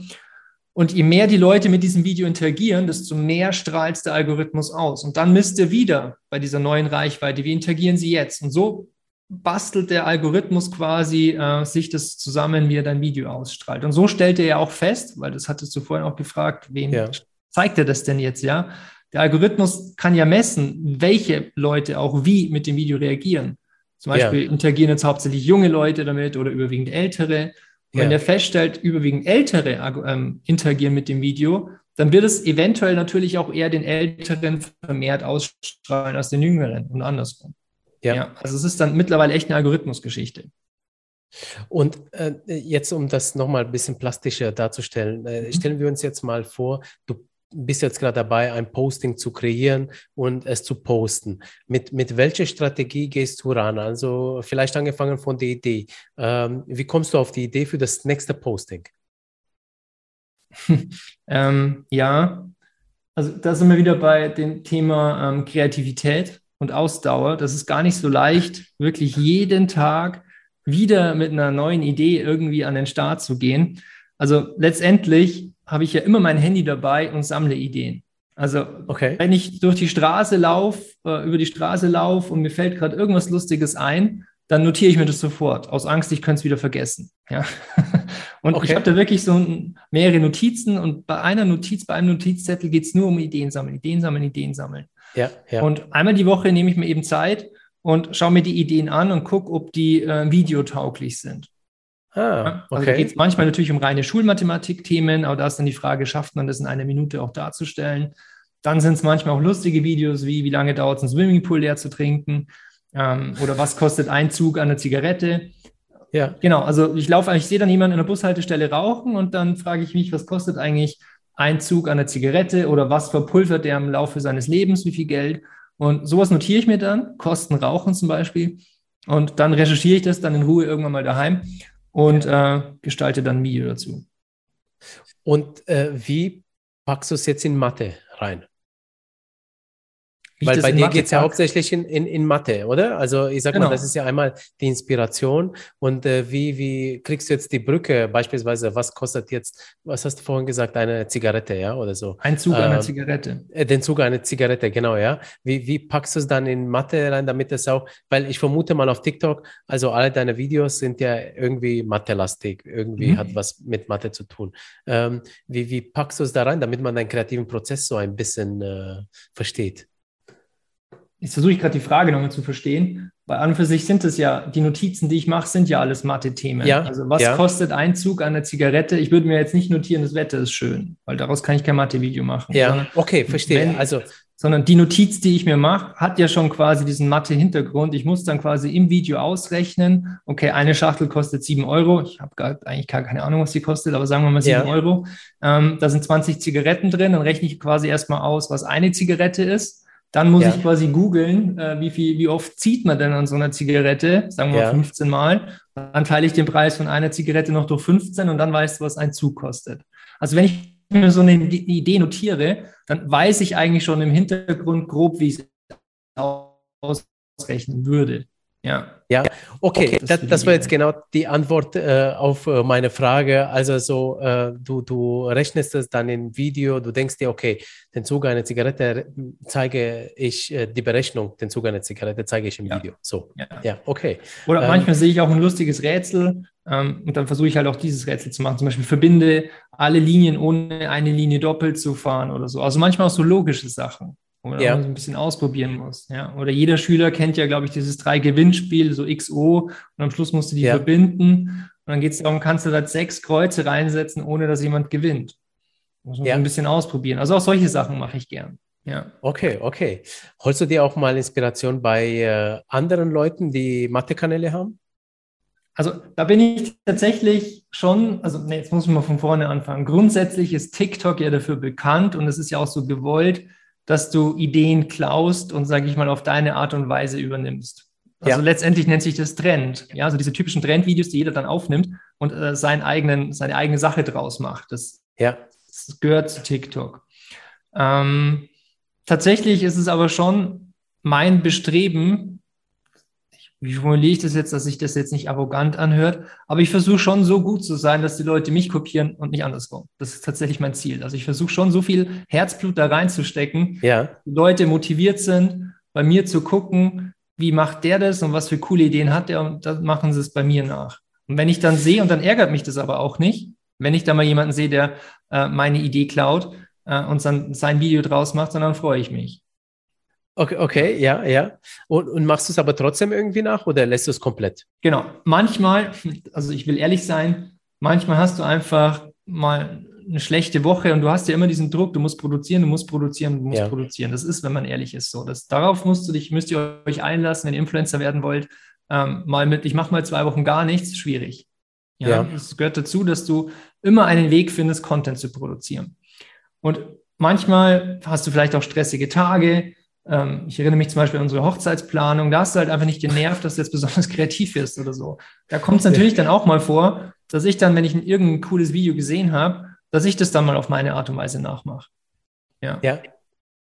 Speaker 2: Und je mehr die Leute mit diesem Video interagieren, desto mehr strahlt der Algorithmus aus. Und dann misst er wieder bei dieser neuen Reichweite, wie interagieren sie jetzt? Und so bastelt der Algorithmus quasi äh, sich das zusammen, wie er dein Video ausstrahlt. Und so stellt er ja auch fest, weil das hattest du vorhin auch gefragt, wem ja. zeigt er das denn jetzt, ja? Der Algorithmus kann ja messen, welche Leute auch wie mit dem Video reagieren. Zum Beispiel ja. interagieren jetzt hauptsächlich junge Leute damit oder überwiegend ältere. Und ja. wenn der feststellt, überwiegend ältere ähm, interagieren mit dem Video, dann wird es eventuell natürlich auch eher den Älteren vermehrt ausstrahlen als den Jüngeren und andersrum. Ja. ja also es ist dann mittlerweile echt eine Algorithmusgeschichte.
Speaker 1: Und äh, jetzt, um das nochmal ein bisschen plastischer darzustellen, äh, mhm. stellen wir uns jetzt mal vor, du bist jetzt gerade dabei, ein Posting zu kreieren und es zu posten. Mit, mit welcher Strategie gehst du ran? Also vielleicht angefangen von der Idee. Ähm, wie kommst du auf die Idee für das nächste Posting?
Speaker 2: ähm, ja, also da sind wir wieder bei dem Thema ähm, Kreativität und Ausdauer. Das ist gar nicht so leicht, wirklich jeden Tag wieder mit einer neuen Idee irgendwie an den Start zu gehen. Also letztendlich habe ich ja immer mein Handy dabei und sammle Ideen. Also okay. wenn ich durch die Straße laufe, äh, über die Straße laufe und mir fällt gerade irgendwas Lustiges ein, dann notiere ich mir das sofort, aus Angst, ich könnte es wieder vergessen. Ja. Und okay. ich habe da wirklich so mehrere Notizen und bei einer Notiz, bei einem Notizzettel geht es nur um Ideen sammeln, Ideen sammeln, Ideen sammeln. Ja, ja. Und einmal die Woche nehme ich mir eben Zeit und schaue mir die Ideen an und gucke, ob die äh, videotauglich sind. Ah, okay. Also geht es manchmal natürlich um reine Schulmathematik-Themen, aber da ist dann die Frage, schafft man das in einer Minute auch darzustellen? Dann sind es manchmal auch lustige Videos, wie wie lange dauert es, einen Swimmingpool leer zu trinken ähm, oder was kostet ein Zug an der Zigarette. Ja. Genau, also ich laufe ich sehe dann jemanden in der Bushaltestelle rauchen und dann frage ich mich, was kostet eigentlich ein Zug an der Zigarette oder was verpulvert der im Laufe seines Lebens, wie viel Geld? Und sowas notiere ich mir dann, Kosten Rauchen zum Beispiel. Und dann recherchiere ich das dann in Ruhe irgendwann mal daheim und äh, gestalte dann Video dazu.
Speaker 1: Und äh, wie packst du es jetzt in Mathe rein? Weil bei dir geht es ja hauptsächlich in, in, in Mathe, oder? Also ich sag genau. mal, das ist ja einmal die Inspiration. Und äh, wie, wie kriegst du jetzt die Brücke beispielsweise? Was kostet jetzt, was hast du vorhin gesagt, eine Zigarette, ja, oder so?
Speaker 2: Ein Zug äh, einer Zigarette.
Speaker 1: Äh, den Zug einer Zigarette, genau, ja. Wie, wie packst du es dann in Mathe rein, damit es auch, weil ich vermute mal auf TikTok, also alle deine Videos sind ja irgendwie Mathe-lastig, irgendwie mhm. hat was mit Mathe zu tun. Ähm, wie, wie packst du es da rein, damit man deinen kreativen Prozess so ein bisschen äh, versteht?
Speaker 2: Jetzt versuche ich gerade die Frage nochmal zu verstehen. Bei an und für sich sind es ja, die Notizen, die ich mache, sind ja alles Mathe-Themen. Ja, also was ja. kostet ein Zug an der Zigarette? Ich würde mir jetzt nicht notieren, das Wetter ist schön, weil daraus kann ich kein Mathe-Video machen.
Speaker 1: Ja, okay, verstehe. Wenn, also
Speaker 2: sondern die Notiz, die ich mir mache, hat ja schon quasi diesen Mathe-Hintergrund. Ich muss dann quasi im Video ausrechnen, okay, eine Schachtel kostet sieben Euro. Ich habe eigentlich gar keine Ahnung, was die kostet, aber sagen wir mal sieben ja. Euro. Ähm, da sind 20 Zigaretten drin, dann rechne ich quasi erstmal aus, was eine Zigarette ist. Dann muss ja. ich quasi googeln, äh, wie viel, wie oft zieht man denn an so einer Zigarette? Sagen wir ja. 15 Mal. Dann teile ich den Preis von einer Zigarette noch durch 15 und dann weißt du, was ein Zug kostet. Also wenn ich mir so eine Idee notiere, dann weiß ich eigentlich schon im Hintergrund grob, wie ich es ausrechnen würde.
Speaker 1: Ja. Ja, okay, okay das, das, war jetzt genau die Antwort äh, auf äh, meine Frage. Also so, äh, du, du rechnest es dann im Video, du denkst dir, okay, den Zug einer Zigarette zeige ich, äh, die Berechnung, den Zug einer Zigarette zeige ich im ja. Video. So, ja, ja okay.
Speaker 2: Oder ähm, manchmal sehe ich auch ein lustiges Rätsel ähm, und dann versuche ich halt auch dieses Rätsel zu machen. Zum Beispiel verbinde alle Linien ohne eine Linie doppelt zu fahren oder so. Also manchmal auch so logische Sachen wo man ja. so ein bisschen ausprobieren muss. Ja. Oder jeder Schüler kennt ja, glaube ich, dieses Drei-Gewinnspiel, so XO, und am Schluss musst du die ja. verbinden. Und dann geht es darum, kannst du da sechs Kreuze reinsetzen, ohne dass jemand gewinnt. Muss man ja. so ein bisschen ausprobieren. Also auch solche Sachen mache ich gern. Ja.
Speaker 1: Okay, okay. Holst du dir auch mal Inspiration bei äh, anderen Leuten, die Mathe-Kanäle haben?
Speaker 2: Also da bin ich tatsächlich schon, also nee, jetzt muss mal von vorne anfangen. Grundsätzlich ist TikTok ja dafür bekannt und es ist ja auch so gewollt, dass du Ideen klaust und, sage ich mal, auf deine Art und Weise übernimmst. Also ja. letztendlich nennt sich das Trend. Ja, also diese typischen Trendvideos, die jeder dann aufnimmt und äh, seinen eigenen, seine eigene Sache draus macht. Das, ja. das gehört zu TikTok. Ähm, tatsächlich ist es aber schon mein Bestreben, wie formuliere ich das jetzt, dass sich das jetzt nicht arrogant anhört, aber ich versuche schon so gut zu sein, dass die Leute mich kopieren und nicht andersrum. Das ist tatsächlich mein Ziel. Also ich versuche schon so viel Herzblut da reinzustecken, ja. Leute motiviert sind, bei mir zu gucken, wie macht der das und was für coole Ideen hat der und dann machen sie es bei mir nach. Und wenn ich dann sehe, und dann ärgert mich das aber auch nicht, wenn ich da mal jemanden sehe, der äh, meine Idee klaut äh, und dann sein Video draus macht, sondern freue ich mich.
Speaker 1: Okay, okay, ja, ja. Und, und machst du es aber trotzdem irgendwie nach oder lässt du es komplett?
Speaker 2: Genau. Manchmal, also ich will ehrlich sein, manchmal hast du einfach mal eine schlechte Woche und du hast ja immer diesen Druck, du musst produzieren, du musst produzieren, du musst ja. produzieren. Das ist, wenn man ehrlich ist, so. Das, darauf musst du dich, müsst ihr euch einlassen, wenn ihr Influencer werden wollt. Ähm, mal mit, ich mache mal zwei Wochen gar nichts, schwierig. Ja, ja. Es gehört dazu, dass du immer einen Weg findest, Content zu produzieren. Und manchmal hast du vielleicht auch stressige Tage. Ähm, ich erinnere mich zum Beispiel an unsere Hochzeitsplanung. Da hast du halt einfach nicht genervt, dass du jetzt besonders kreativ wirst oder so. Da kommt es natürlich dann auch mal vor, dass ich dann, wenn ich ein irgendein cooles Video gesehen habe, dass ich das dann mal auf meine Art und Weise nachmache.
Speaker 1: Ja. ja.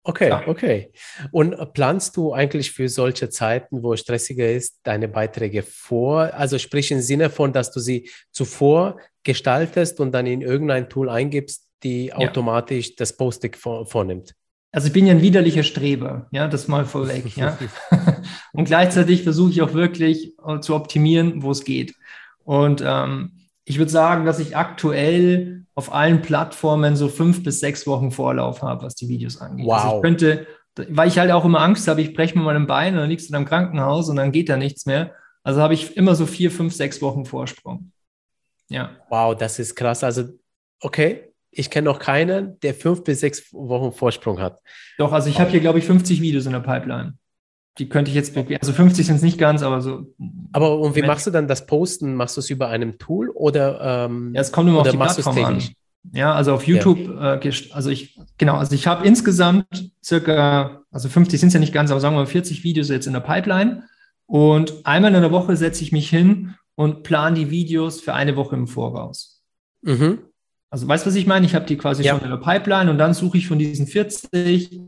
Speaker 1: Okay, ja. okay. Und planst du eigentlich für solche Zeiten, wo es stressiger ist, deine Beiträge vor? Also sprich im Sinne von, dass du sie zuvor gestaltest und dann in irgendein Tool eingibst, die automatisch das Posting vor, vornimmt?
Speaker 2: Also ich bin ja ein widerlicher Streber, ja, das mal vorweg, ja. und gleichzeitig versuche ich auch wirklich äh, zu optimieren, wo es geht. Und ähm, ich würde sagen, dass ich aktuell auf allen Plattformen so fünf bis sechs Wochen Vorlauf habe, was die Videos angeht. Wow. Also ich könnte, weil ich halt auch immer Angst habe, ich breche mir mal ein Bein und dann liegst du im Krankenhaus und dann geht da nichts mehr. Also habe ich immer so vier, fünf, sechs Wochen Vorsprung.
Speaker 1: Ja. Wow, das ist krass. Also, okay, ich kenne noch keinen, der fünf bis sechs Wochen Vorsprung hat.
Speaker 2: Doch, also ich habe hier, glaube ich, 50 Videos in der Pipeline. Die könnte ich jetzt, also 50 sind es nicht ganz, aber so.
Speaker 1: Aber und wie machst du dann das Posten? Machst du es über einem Tool oder?
Speaker 2: Ähm, ja, es kommt immer auf die Plattform an. Ja, also auf YouTube, ja. äh, also ich, genau, also ich habe insgesamt circa, also 50 sind es ja nicht ganz, aber sagen wir mal 40 Videos jetzt in der Pipeline. Und einmal in der Woche setze ich mich hin und plane die Videos für eine Woche im Voraus. Mhm. Also weißt du, was ich meine? Ich habe die quasi ja. schon in der Pipeline und dann suche ich von diesen 40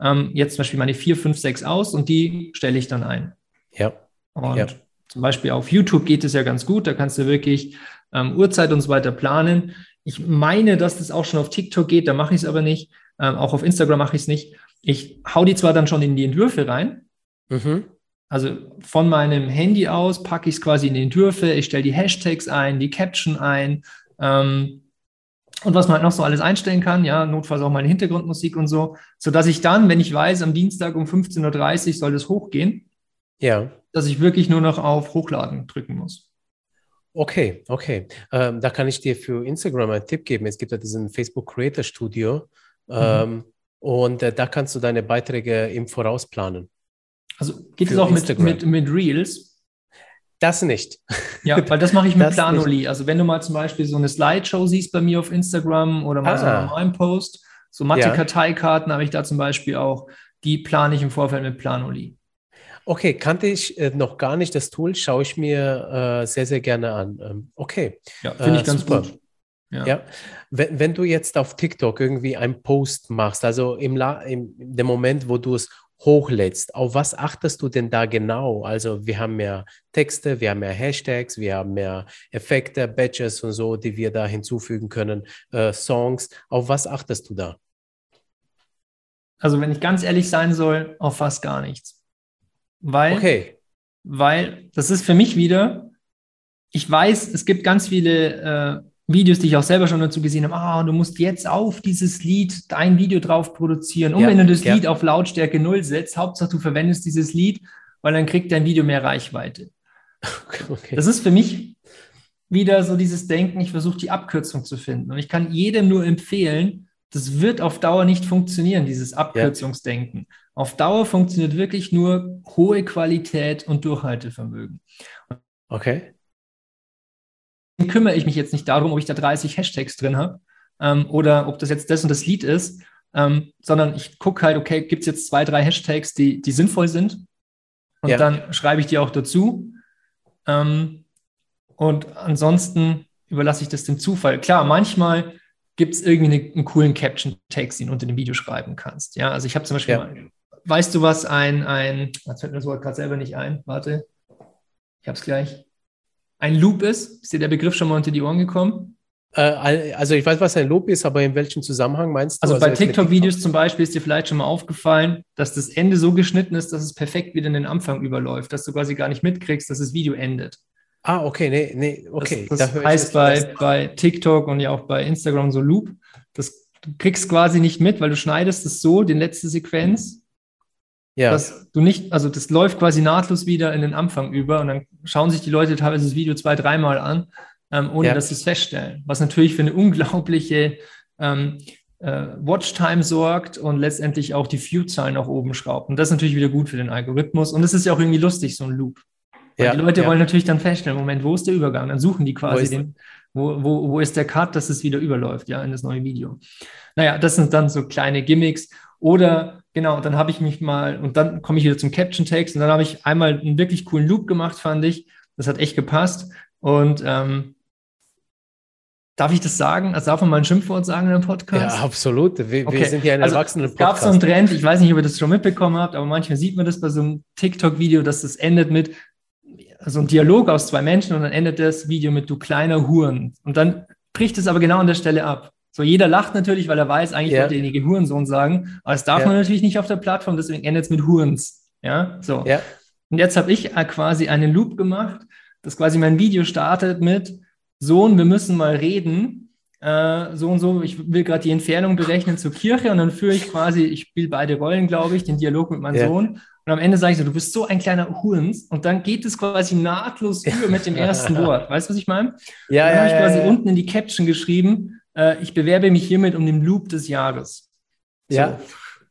Speaker 2: ähm, jetzt zum Beispiel meine 4, 5, 6 aus und die stelle ich dann ein.
Speaker 1: Ja.
Speaker 2: Und
Speaker 1: ja.
Speaker 2: zum Beispiel auf YouTube geht es ja ganz gut, da kannst du wirklich ähm, Uhrzeit und so weiter planen. Ich meine, dass das auch schon auf TikTok geht, da mache ich es aber nicht. Ähm, auch auf Instagram mache ich es nicht. Ich hau die zwar dann schon in die Entwürfe rein. Mhm. Also von meinem Handy aus packe ich es quasi in die Entwürfe, ich stelle die Hashtags ein, die Caption ein, ähm, und was man halt noch so alles einstellen kann, ja, notfalls auch meine Hintergrundmusik und so, sodass ich dann, wenn ich weiß, am Dienstag um 15.30 Uhr soll das hochgehen,
Speaker 1: ja.
Speaker 2: dass ich wirklich nur noch auf Hochladen drücken muss.
Speaker 1: Okay, okay. Ähm, da kann ich dir für Instagram einen Tipp geben. Es gibt ja diesen Facebook Creator Studio ähm, mhm. und äh, da kannst du deine Beiträge im Voraus planen.
Speaker 2: Also geht es auch mit, mit, mit Reels?
Speaker 1: Das nicht.
Speaker 2: Ja, weil das mache ich mit Planoli. Also wenn du mal zum Beispiel so eine Slideshow siehst bei mir auf Instagram oder mal ah. so einen normalen Post, so Mathe-Karteikarten habe ich da zum Beispiel auch, die plane ich im Vorfeld mit Planoli.
Speaker 1: Okay, kannte ich äh, noch gar nicht das Tool, schaue ich mir äh, sehr, sehr gerne an. Ähm, okay.
Speaker 2: Ja, finde ich äh, ganz super. gut.
Speaker 1: Ja. ja. Wenn, wenn du jetzt auf TikTok irgendwie einen Post machst, also im, La im dem Moment, wo du es hochlädst, auf was achtest du denn da genau? Also wir haben mehr Texte, wir haben mehr Hashtags, wir haben mehr Effekte, Badges und so, die wir da hinzufügen können, äh, Songs. Auf was achtest du da?
Speaker 2: Also wenn ich ganz ehrlich sein soll, auf fast gar nichts. Weil, okay. weil das ist für mich wieder, ich weiß, es gibt ganz viele äh, Videos, die ich auch selber schon dazu gesehen habe, ah, du musst jetzt auf dieses Lied dein Video drauf produzieren. Und ja, wenn du das ja. Lied auf Lautstärke 0 setzt, Hauptsache du verwendest dieses Lied, weil dann kriegt dein Video mehr Reichweite. Okay. Das ist für mich wieder so dieses Denken, ich versuche die Abkürzung zu finden. Und ich kann jedem nur empfehlen, das wird auf Dauer nicht funktionieren, dieses Abkürzungsdenken. Ja. Auf Dauer funktioniert wirklich nur hohe Qualität und Durchhaltevermögen.
Speaker 1: Okay
Speaker 2: kümmere ich mich jetzt nicht darum, ob ich da 30 Hashtags drin habe ähm, oder ob das jetzt das und das Lied ist, ähm, sondern ich gucke halt, okay, gibt es jetzt zwei, drei Hashtags, die, die sinnvoll sind und ja. dann schreibe ich die auch dazu. Ähm, und ansonsten überlasse ich das dem Zufall. Klar, manchmal gibt es irgendwie eine, einen coolen Caption-Text, den du unter dem Video schreiben kannst. Ja, also ich habe zum Beispiel, ja. mal, weißt du was, ein, ein, jetzt fällt mir das Wort gerade selber nicht ein, warte, ich habe es gleich ein Loop ist? Ist dir der Begriff schon mal unter die Ohren gekommen?
Speaker 1: Äh, also ich weiß, was ein Loop ist, aber in welchem Zusammenhang meinst
Speaker 2: du? Also, also bei TikTok-Videos zum Beispiel ist dir vielleicht schon mal aufgefallen, dass das Ende so geschnitten ist, dass es perfekt wieder in den Anfang überläuft, dass du quasi gar nicht mitkriegst, dass das Video endet.
Speaker 1: Ah, okay, nee, nee, okay.
Speaker 2: Das, das da heißt bei, bei TikTok und ja auch bei Instagram so Loop, das, du kriegst quasi nicht mit, weil du schneidest es so, die letzte Sequenz, Ja. Dass du nicht, also das läuft quasi nahtlos wieder in den Anfang über und dann schauen sich die Leute teilweise das Video zwei, dreimal an, ähm, ohne ja. dass sie es feststellen. Was natürlich für eine unglaubliche ähm, äh, Watchtime sorgt und letztendlich auch die View-Zahlen nach oben schraubt. Und das ist natürlich wieder gut für den Algorithmus. Und es ist ja auch irgendwie lustig, so ein Loop. Weil ja, die Leute ja. wollen natürlich dann feststellen, Moment, wo ist der Übergang? Dann suchen die quasi wo den, wo, wo, wo ist der Cut, dass es wieder überläuft, ja, in das neue Video. Naja, das sind dann so kleine Gimmicks. Oder genau, dann habe ich mich mal, und dann komme ich wieder zum Caption-Text und dann habe ich einmal einen wirklich coolen Loop gemacht, fand ich. Das hat echt gepasst. Und ähm, Darf ich das sagen? Also darf man mal ein Schimpfwort sagen in einem Podcast?
Speaker 1: Ja, absolut. Wir, okay. wir sind ja ein also, erwachsener
Speaker 2: Podcast. Es gab so einen Trend, ich weiß nicht, ob ihr das schon mitbekommen habt, aber manchmal sieht man das bei so einem TikTok-Video, dass das endet mit so einem Dialog aus zwei Menschen und dann endet das Video mit du kleiner Huren. Und dann bricht es aber genau an der Stelle ab. So, jeder lacht natürlich, weil er weiß, eigentlich ja. wollte derjenige Hurensohn sagen, aber das darf ja. man natürlich nicht auf der Plattform, deswegen endet es mit Hurens. Ja, so. Ja. Und jetzt habe ich quasi einen Loop gemacht, das quasi mein Video startet mit Sohn, wir müssen mal reden. Äh, so und so, ich will gerade die Entfernung berechnen zur Kirche und dann führe ich quasi, ich spiele beide Rollen, glaube ich, den Dialog mit meinem Sohn. Und am Ende sage ich so, du bist so ein kleiner Hurens. Und dann geht es quasi nahtlos über mit dem ersten Wort. Weißt du, was ich meine? Ja, und dann ja, habe ich quasi ja, unten in die Caption geschrieben, äh, ich bewerbe mich hiermit um den Loop des Jahres. So. Ja.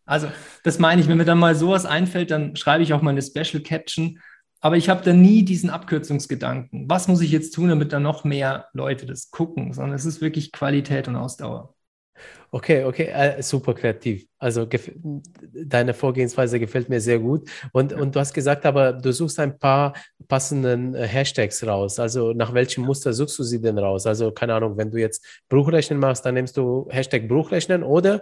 Speaker 2: Also, das meine ich, wenn mir dann mal sowas einfällt, dann schreibe ich auch mal eine Special Caption. Aber ich habe da nie diesen Abkürzungsgedanken. Was muss ich jetzt tun, damit da noch mehr Leute das gucken? Sondern es ist wirklich Qualität und Ausdauer.
Speaker 1: Okay, okay, äh, super kreativ. Also deine Vorgehensweise gefällt mir sehr gut. Und, und du hast gesagt, aber du suchst ein paar passenden äh, Hashtags raus. Also nach welchem Muster suchst du sie denn raus? Also keine Ahnung, wenn du jetzt Bruchrechnen machst, dann nimmst du Hashtag Bruchrechnen oder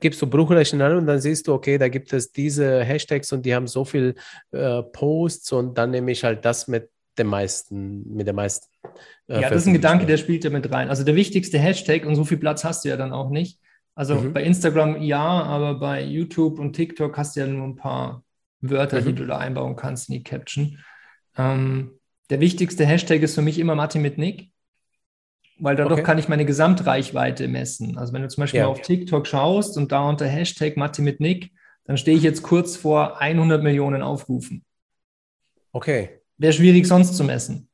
Speaker 1: gibst du Bruchrechnen an und dann siehst du, okay, da gibt es diese Hashtags und die haben so viel äh, Posts und dann nehme ich halt das mit dem meisten, mit der meisten.
Speaker 2: Äh, ja, das ist ein Gedanke, der spielt da mit rein. Also der wichtigste Hashtag und so viel Platz hast du ja dann auch nicht. Also mhm. bei Instagram ja, aber bei YouTube und TikTok hast du ja nur ein paar Wörter, mhm. die du da einbauen kannst in die Caption. Ähm, der wichtigste Hashtag ist für mich immer Martin mit Nick weil dadurch okay. kann ich meine Gesamtreichweite messen. Also wenn du zum Beispiel ja. auf TikTok schaust und da unter Hashtag Mathe mit Nick, dann stehe ich jetzt kurz vor 100 Millionen Aufrufen.
Speaker 1: Okay.
Speaker 2: Wäre schwierig sonst zu messen.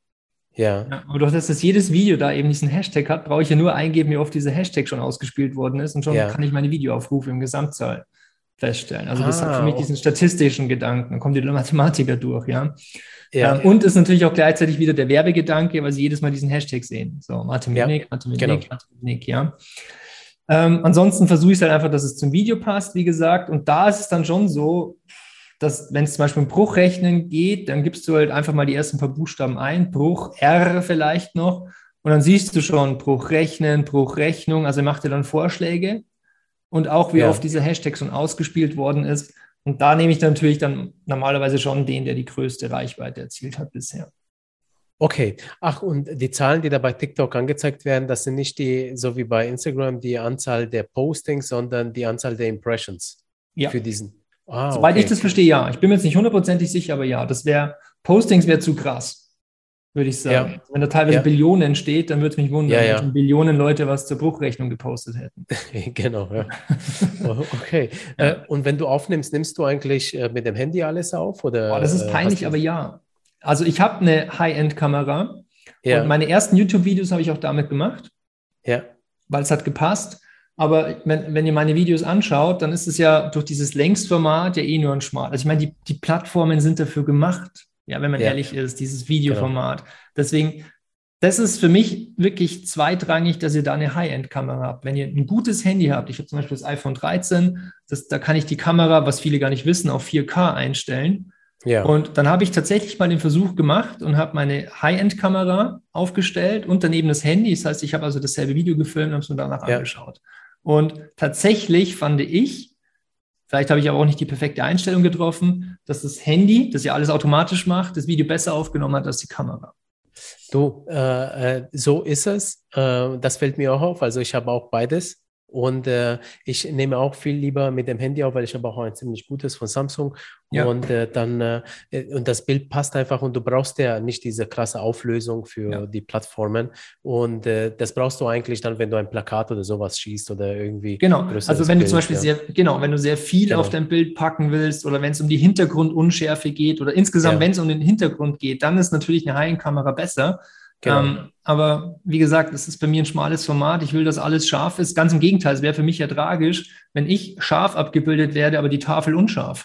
Speaker 1: Ja.
Speaker 2: ja. Aber durch das, dass jedes Video da eben diesen Hashtag hat, brauche ich ja nur eingeben, wie oft dieser Hashtag schon ausgespielt worden ist und schon ja. kann ich meine Videoaufrufe im Gesamtzahl feststellen. Also das ah, hat für mich diesen statistischen Gedanken. Dann kommt die Mathematiker durch, ja. Ja. Ähm, und ist natürlich auch gleichzeitig wieder der Werbegedanke, weil sie jedes Mal diesen Hashtag sehen. So, Martin ja. Minik, genau. Martin Minik, ja. Ähm, ansonsten versuche ich es halt einfach, dass es zum Video passt, wie gesagt. Und da ist es dann schon so, dass, wenn es zum Beispiel um Bruchrechnen geht, dann gibst du halt einfach mal die ersten paar Buchstaben ein, Bruch, R vielleicht noch. Und dann siehst du schon Bruchrechnen, Bruchrechnung. Also er macht dir dann Vorschläge und auch wie ja. oft dieser Hashtag schon ausgespielt worden ist. Und da nehme ich dann natürlich dann normalerweise schon den, der die größte Reichweite erzielt hat bisher.
Speaker 1: Okay. Ach, und die Zahlen, die da bei TikTok angezeigt werden, das sind nicht die, so wie bei Instagram, die Anzahl der Postings, sondern die Anzahl der Impressions
Speaker 2: ja. für diesen. Ah, Soweit okay. ich das verstehe, ja. Ich bin mir jetzt nicht hundertprozentig sicher, aber ja, das wäre, Postings wäre zu krass würde ich sagen. Ja. Wenn da teilweise ja. Billionen entsteht, dann würde es mich wundern, ja, wenn Billionen Leute was zur Bruchrechnung gepostet hätten.
Speaker 1: genau, ja. Oh, okay. Äh, und wenn du aufnimmst, nimmst du eigentlich äh, mit dem Handy alles auf? Oder,
Speaker 2: Boah, das ist äh, peinlich, aber ja. Also ich habe eine High-End-Kamera und meine ersten YouTube-Videos habe ich auch damit gemacht.
Speaker 1: Ja.
Speaker 2: Weil es hat gepasst. Aber wenn, wenn ihr meine Videos anschaut, dann ist es ja durch dieses Längsformat ja eh nur ein Schmal. Also ich meine, die, die Plattformen sind dafür gemacht ja, wenn man ja. ehrlich ist, dieses Videoformat. Genau. Deswegen, das ist für mich wirklich zweitrangig, dass ihr da eine High-End-Kamera habt. Wenn ihr ein gutes Handy habt, ich habe zum Beispiel das iPhone 13, das, da kann ich die Kamera, was viele gar nicht wissen, auf 4K einstellen. Ja. Und dann habe ich tatsächlich mal den Versuch gemacht und habe meine High-End-Kamera aufgestellt und daneben das Handy. Das heißt, ich habe also dasselbe Video gefilmt und habe es mir danach ja. angeschaut. Und tatsächlich fand ich, Vielleicht habe ich aber auch nicht die perfekte Einstellung getroffen, dass das Handy, das ja alles automatisch macht, das Video besser aufgenommen hat als die Kamera.
Speaker 1: Du, äh, äh, so ist es. Äh, das fällt mir auch auf. Also ich habe auch beides. Und äh, ich nehme auch viel lieber mit dem Handy auf, weil ich habe auch ein ziemlich gutes von Samsung. Ja. Und äh, dann, äh, und das Bild passt einfach und du brauchst ja nicht diese krasse Auflösung für ja. die Plattformen. Und äh, das brauchst du eigentlich dann, wenn du ein Plakat oder sowas schießt oder irgendwie.
Speaker 2: Genau. Also wenn Bild, du zum Beispiel ja. sehr, genau, wenn du sehr viel genau. auf dein Bild packen willst oder wenn es um die Hintergrundunschärfe geht oder insgesamt, wenn es um den Hintergrund geht, dann ist natürlich eine High-End-Kamera besser. Genau. Ähm, aber wie gesagt, es ist bei mir ein schmales Format. Ich will, dass alles scharf ist. Ganz im Gegenteil, es wäre für mich ja tragisch, wenn ich scharf abgebildet werde, aber die Tafel unscharf.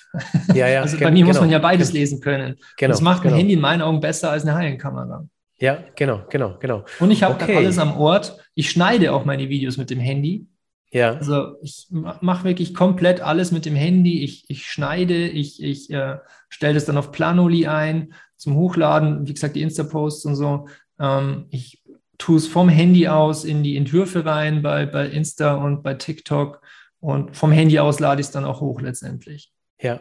Speaker 2: Ja, ja, also bei mir genau. muss man ja beides lesen können. Genau, das macht ein genau. Handy in meinen Augen besser als eine High-End-Kamera.
Speaker 1: Ja, genau, genau, genau.
Speaker 2: Und ich habe okay. alles am Ort. Ich schneide auch meine Videos mit dem Handy. Ja. Also ich mache wirklich komplett alles mit dem Handy. Ich, ich schneide, ich, ich äh, stelle das dann auf Planoli ein zum Hochladen, wie gesagt, die Insta-Posts und so. Ähm, ich tue es vom Handy aus in die Entwürfe rein bei, bei Insta und bei TikTok und vom Handy aus lade ich es dann auch hoch letztendlich.
Speaker 1: Ja.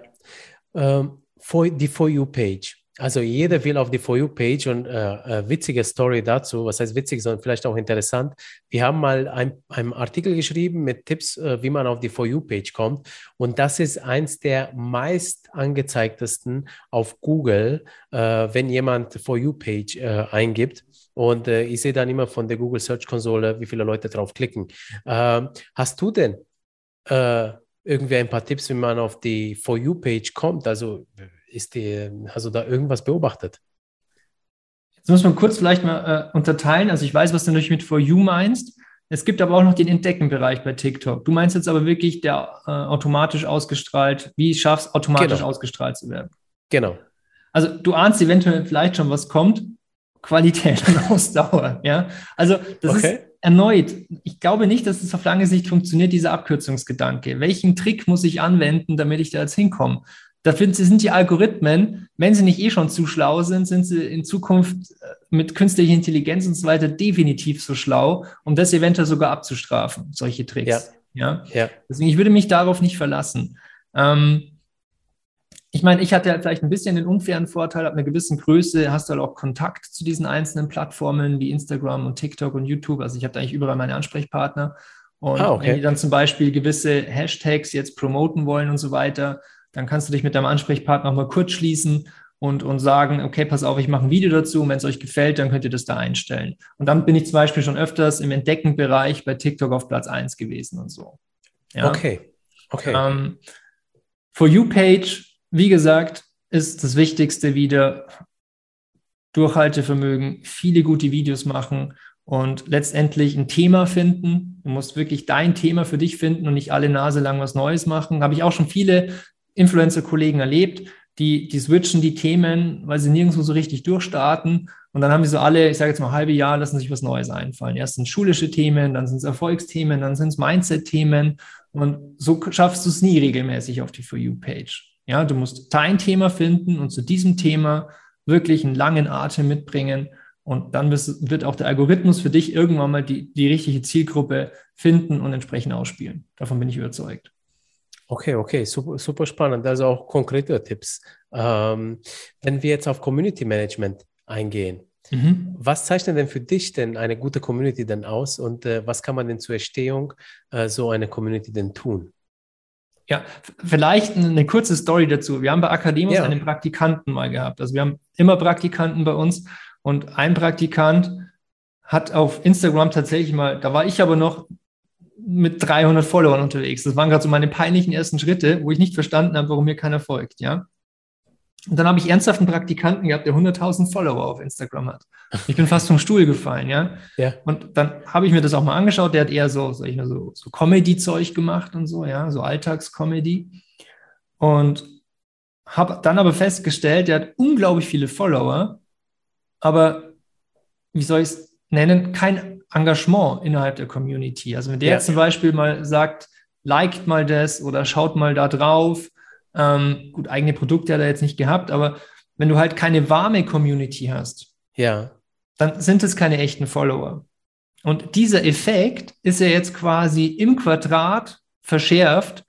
Speaker 1: Ähm, for, die For You-Page. Also jeder will auf die For You-Page und äh, äh, witzige Story dazu, was heißt witzig, sondern vielleicht auch interessant. Wir haben mal einen Artikel geschrieben mit Tipps, äh, wie man auf die For You-Page kommt. Und das ist eins der meist angezeigtesten auf Google, äh, wenn jemand For You-Page äh, eingibt. Und äh, ich sehe dann immer von der Google Search Konsole, wie viele Leute drauf klicken. Ähm, hast du denn irgendwie ein paar Tipps, wie man auf die For You-Page kommt? Also ist die, du da irgendwas beobachtet?
Speaker 2: Jetzt muss man kurz vielleicht mal äh, unterteilen. Also ich weiß, was du natürlich mit For You meinst. Es gibt aber auch noch den Entdecken-Bereich bei TikTok. Du meinst jetzt aber wirklich, der äh, automatisch ausgestrahlt, wie schaffst automatisch genau. ausgestrahlt zu werden?
Speaker 1: Genau.
Speaker 2: Also du ahnst eventuell vielleicht schon, was kommt. Qualität und Ausdauer. Ja, also das okay. ist erneut. Ich glaube nicht, dass es auf lange Sicht funktioniert, dieser Abkürzungsgedanke. Welchen Trick muss ich anwenden, damit ich da jetzt hinkomme? Da sind die Algorithmen, wenn sie nicht eh schon zu schlau sind, sind sie in Zukunft äh, mit künstlicher Intelligenz und so weiter definitiv so schlau, um das eventuell sogar abzustrafen, solche Tricks. Ja. ja? ja. Deswegen, ich würde mich darauf nicht verlassen. Ähm, ich meine, ich hatte ja vielleicht ein bisschen den unfairen Vorteil, ab einer gewissen Größe hast du halt auch Kontakt zu diesen einzelnen Plattformen wie Instagram und TikTok und YouTube. Also ich habe da eigentlich überall meine Ansprechpartner. Und ah, okay. wenn die dann zum Beispiel gewisse Hashtags jetzt promoten wollen und so weiter, dann kannst du dich mit deinem Ansprechpartner mal kurz schließen und, und sagen, okay, pass auf, ich mache ein Video dazu und wenn es euch gefällt, dann könnt ihr das da einstellen. Und dann bin ich zum Beispiel schon öfters im Entdeckenbereich bei TikTok auf Platz 1 gewesen und so.
Speaker 1: Ja? Okay, okay. Ähm,
Speaker 2: For You-Page, wie gesagt, ist das Wichtigste wieder Durchhaltevermögen, viele gute Videos machen und letztendlich ein Thema finden. Du musst wirklich dein Thema für dich finden und nicht alle Nase lang was Neues machen. Habe ich auch schon viele Influencer-Kollegen erlebt, die, die switchen die Themen, weil sie nirgendwo so richtig durchstarten. Und dann haben die so alle, ich sage jetzt mal halbe Jahr, lassen sich was Neues einfallen. Erst sind schulische Themen, dann sind es Erfolgsthemen, dann sind es Mindset-Themen. Und so schaffst du es nie regelmäßig auf die For You-Page. Ja, du musst dein Thema finden und zu diesem Thema wirklich einen langen Atem mitbringen. Und dann wird auch der Algorithmus für dich irgendwann mal die, die richtige Zielgruppe finden und entsprechend ausspielen. Davon bin ich überzeugt.
Speaker 1: Okay, okay, super, super spannend. Also auch konkrete Tipps. Ähm, wenn wir jetzt auf Community Management eingehen, mhm. was zeichnet denn für dich denn eine gute Community denn aus und äh, was kann man denn zur Erstehung äh, so einer Community denn tun?
Speaker 2: Ja, vielleicht eine kurze Story dazu. Wir haben bei Akademus ja. einen Praktikanten mal gehabt. Also wir haben immer Praktikanten bei uns und ein Praktikant hat auf Instagram tatsächlich mal, da war ich aber noch mit 300 Followern unterwegs. Das waren gerade so meine peinlichen ersten Schritte, wo ich nicht verstanden habe, warum mir keiner folgt, ja. Und dann habe ich ernsthaft einen Praktikanten gehabt, der 100.000 Follower auf Instagram hat. Ich bin fast vom Stuhl gefallen, ja. ja. Und dann habe ich mir das auch mal angeschaut. Der hat eher so, sag ich mal, so, so Comedy-Zeug gemacht und so, ja, so Alltagscomedy. Und habe dann aber festgestellt, der hat unglaublich viele Follower, aber wie soll ich es nennen, kein Engagement innerhalb der Community. Also wenn der ja. jetzt zum Beispiel mal sagt, liked mal das oder schaut mal da drauf, ähm, gut, eigene Produkte hat er jetzt nicht gehabt, aber wenn du halt keine warme Community hast,
Speaker 1: ja.
Speaker 2: dann sind es keine echten Follower. Und dieser Effekt ist ja jetzt quasi im Quadrat verschärft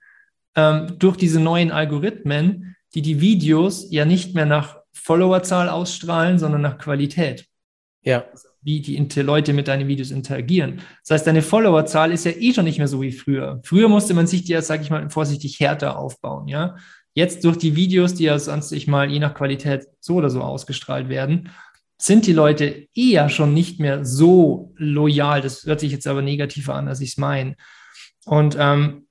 Speaker 2: ähm, durch diese neuen Algorithmen, die die Videos ja nicht mehr nach Followerzahl ausstrahlen, sondern nach Qualität.
Speaker 1: Ja
Speaker 2: wie die Leute mit deinen Videos interagieren. Das heißt, deine Followerzahl ist ja eh schon nicht mehr so wie früher. Früher musste man sich die ja, sag ich mal, vorsichtig härter aufbauen, ja. Jetzt durch die Videos, die ja sonst ich mal je nach Qualität so oder so ausgestrahlt werden, sind die Leute eher schon nicht mehr so loyal. Das hört sich jetzt aber negativer an, als ich es meine. Und ähm,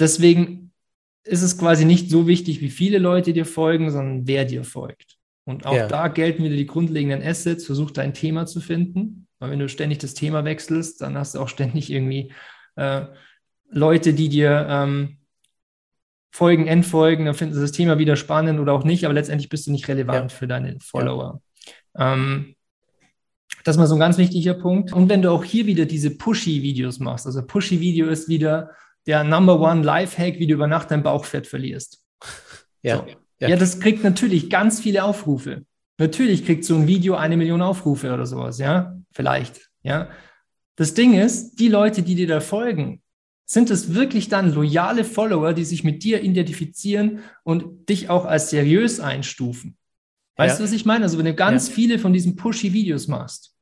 Speaker 2: deswegen ist es quasi nicht so wichtig, wie viele Leute dir folgen, sondern wer dir folgt. Und auch ja. da gelten wieder die grundlegenden Assets. Versuch dein Thema zu finden. Weil wenn du ständig das Thema wechselst, dann hast du auch ständig irgendwie äh, Leute, die dir ähm, folgen, entfolgen, dann finden sie das Thema wieder spannend oder auch nicht, aber letztendlich bist du nicht relevant ja. für deine Follower. Ähm, das ist mal so ein ganz wichtiger Punkt. Und wenn du auch hier wieder diese Pushy-Videos machst, also Pushy-Video ist wieder der Number One Lifehack, wie du über Nacht dein Bauchfett verlierst. Ja. So. Ja. Ja, das kriegt natürlich ganz viele Aufrufe. Natürlich kriegt so ein Video eine Million Aufrufe oder sowas, ja, vielleicht, ja. Das Ding ist, die Leute, die dir da folgen, sind es wirklich dann loyale Follower, die sich mit dir identifizieren und dich auch als seriös einstufen? Weißt ja. du, was ich meine? Also, wenn du ganz ja. viele von diesen pushy-Videos machst,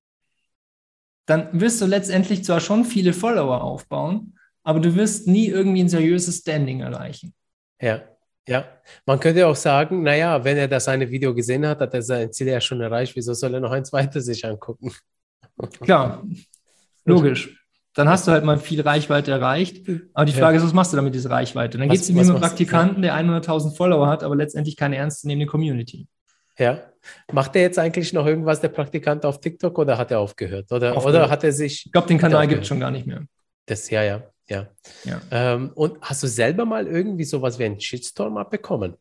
Speaker 2: dann wirst du letztendlich zwar schon viele Follower aufbauen, aber du wirst nie irgendwie ein seriöses Standing erreichen.
Speaker 1: Ja, ja. Man könnte auch sagen, naja, wenn er das eine Video gesehen hat, hat er sein Ziel ja schon erreicht. Wieso soll er noch ein zweites sich angucken?
Speaker 2: Klar, logisch. Dann hast du halt mal viel Reichweite erreicht. Aber die Frage ja. ist, was machst du damit, diese Reichweite? dann geht es mit einem Praktikanten, der 100.000 Follower hat, aber letztendlich keine ernstzunehmende Community.
Speaker 1: Ja. Macht er jetzt eigentlich noch irgendwas, der Praktikant auf TikTok, oder hat er aufgehört? Oder, aufgehört. oder hat er sich.
Speaker 2: Ich glaube, den Kanal gibt es schon gar nicht mehr.
Speaker 1: Das, ja, ja, ja. ja. Ähm, und hast du selber mal irgendwie sowas wie einen Shitstorm abbekommen?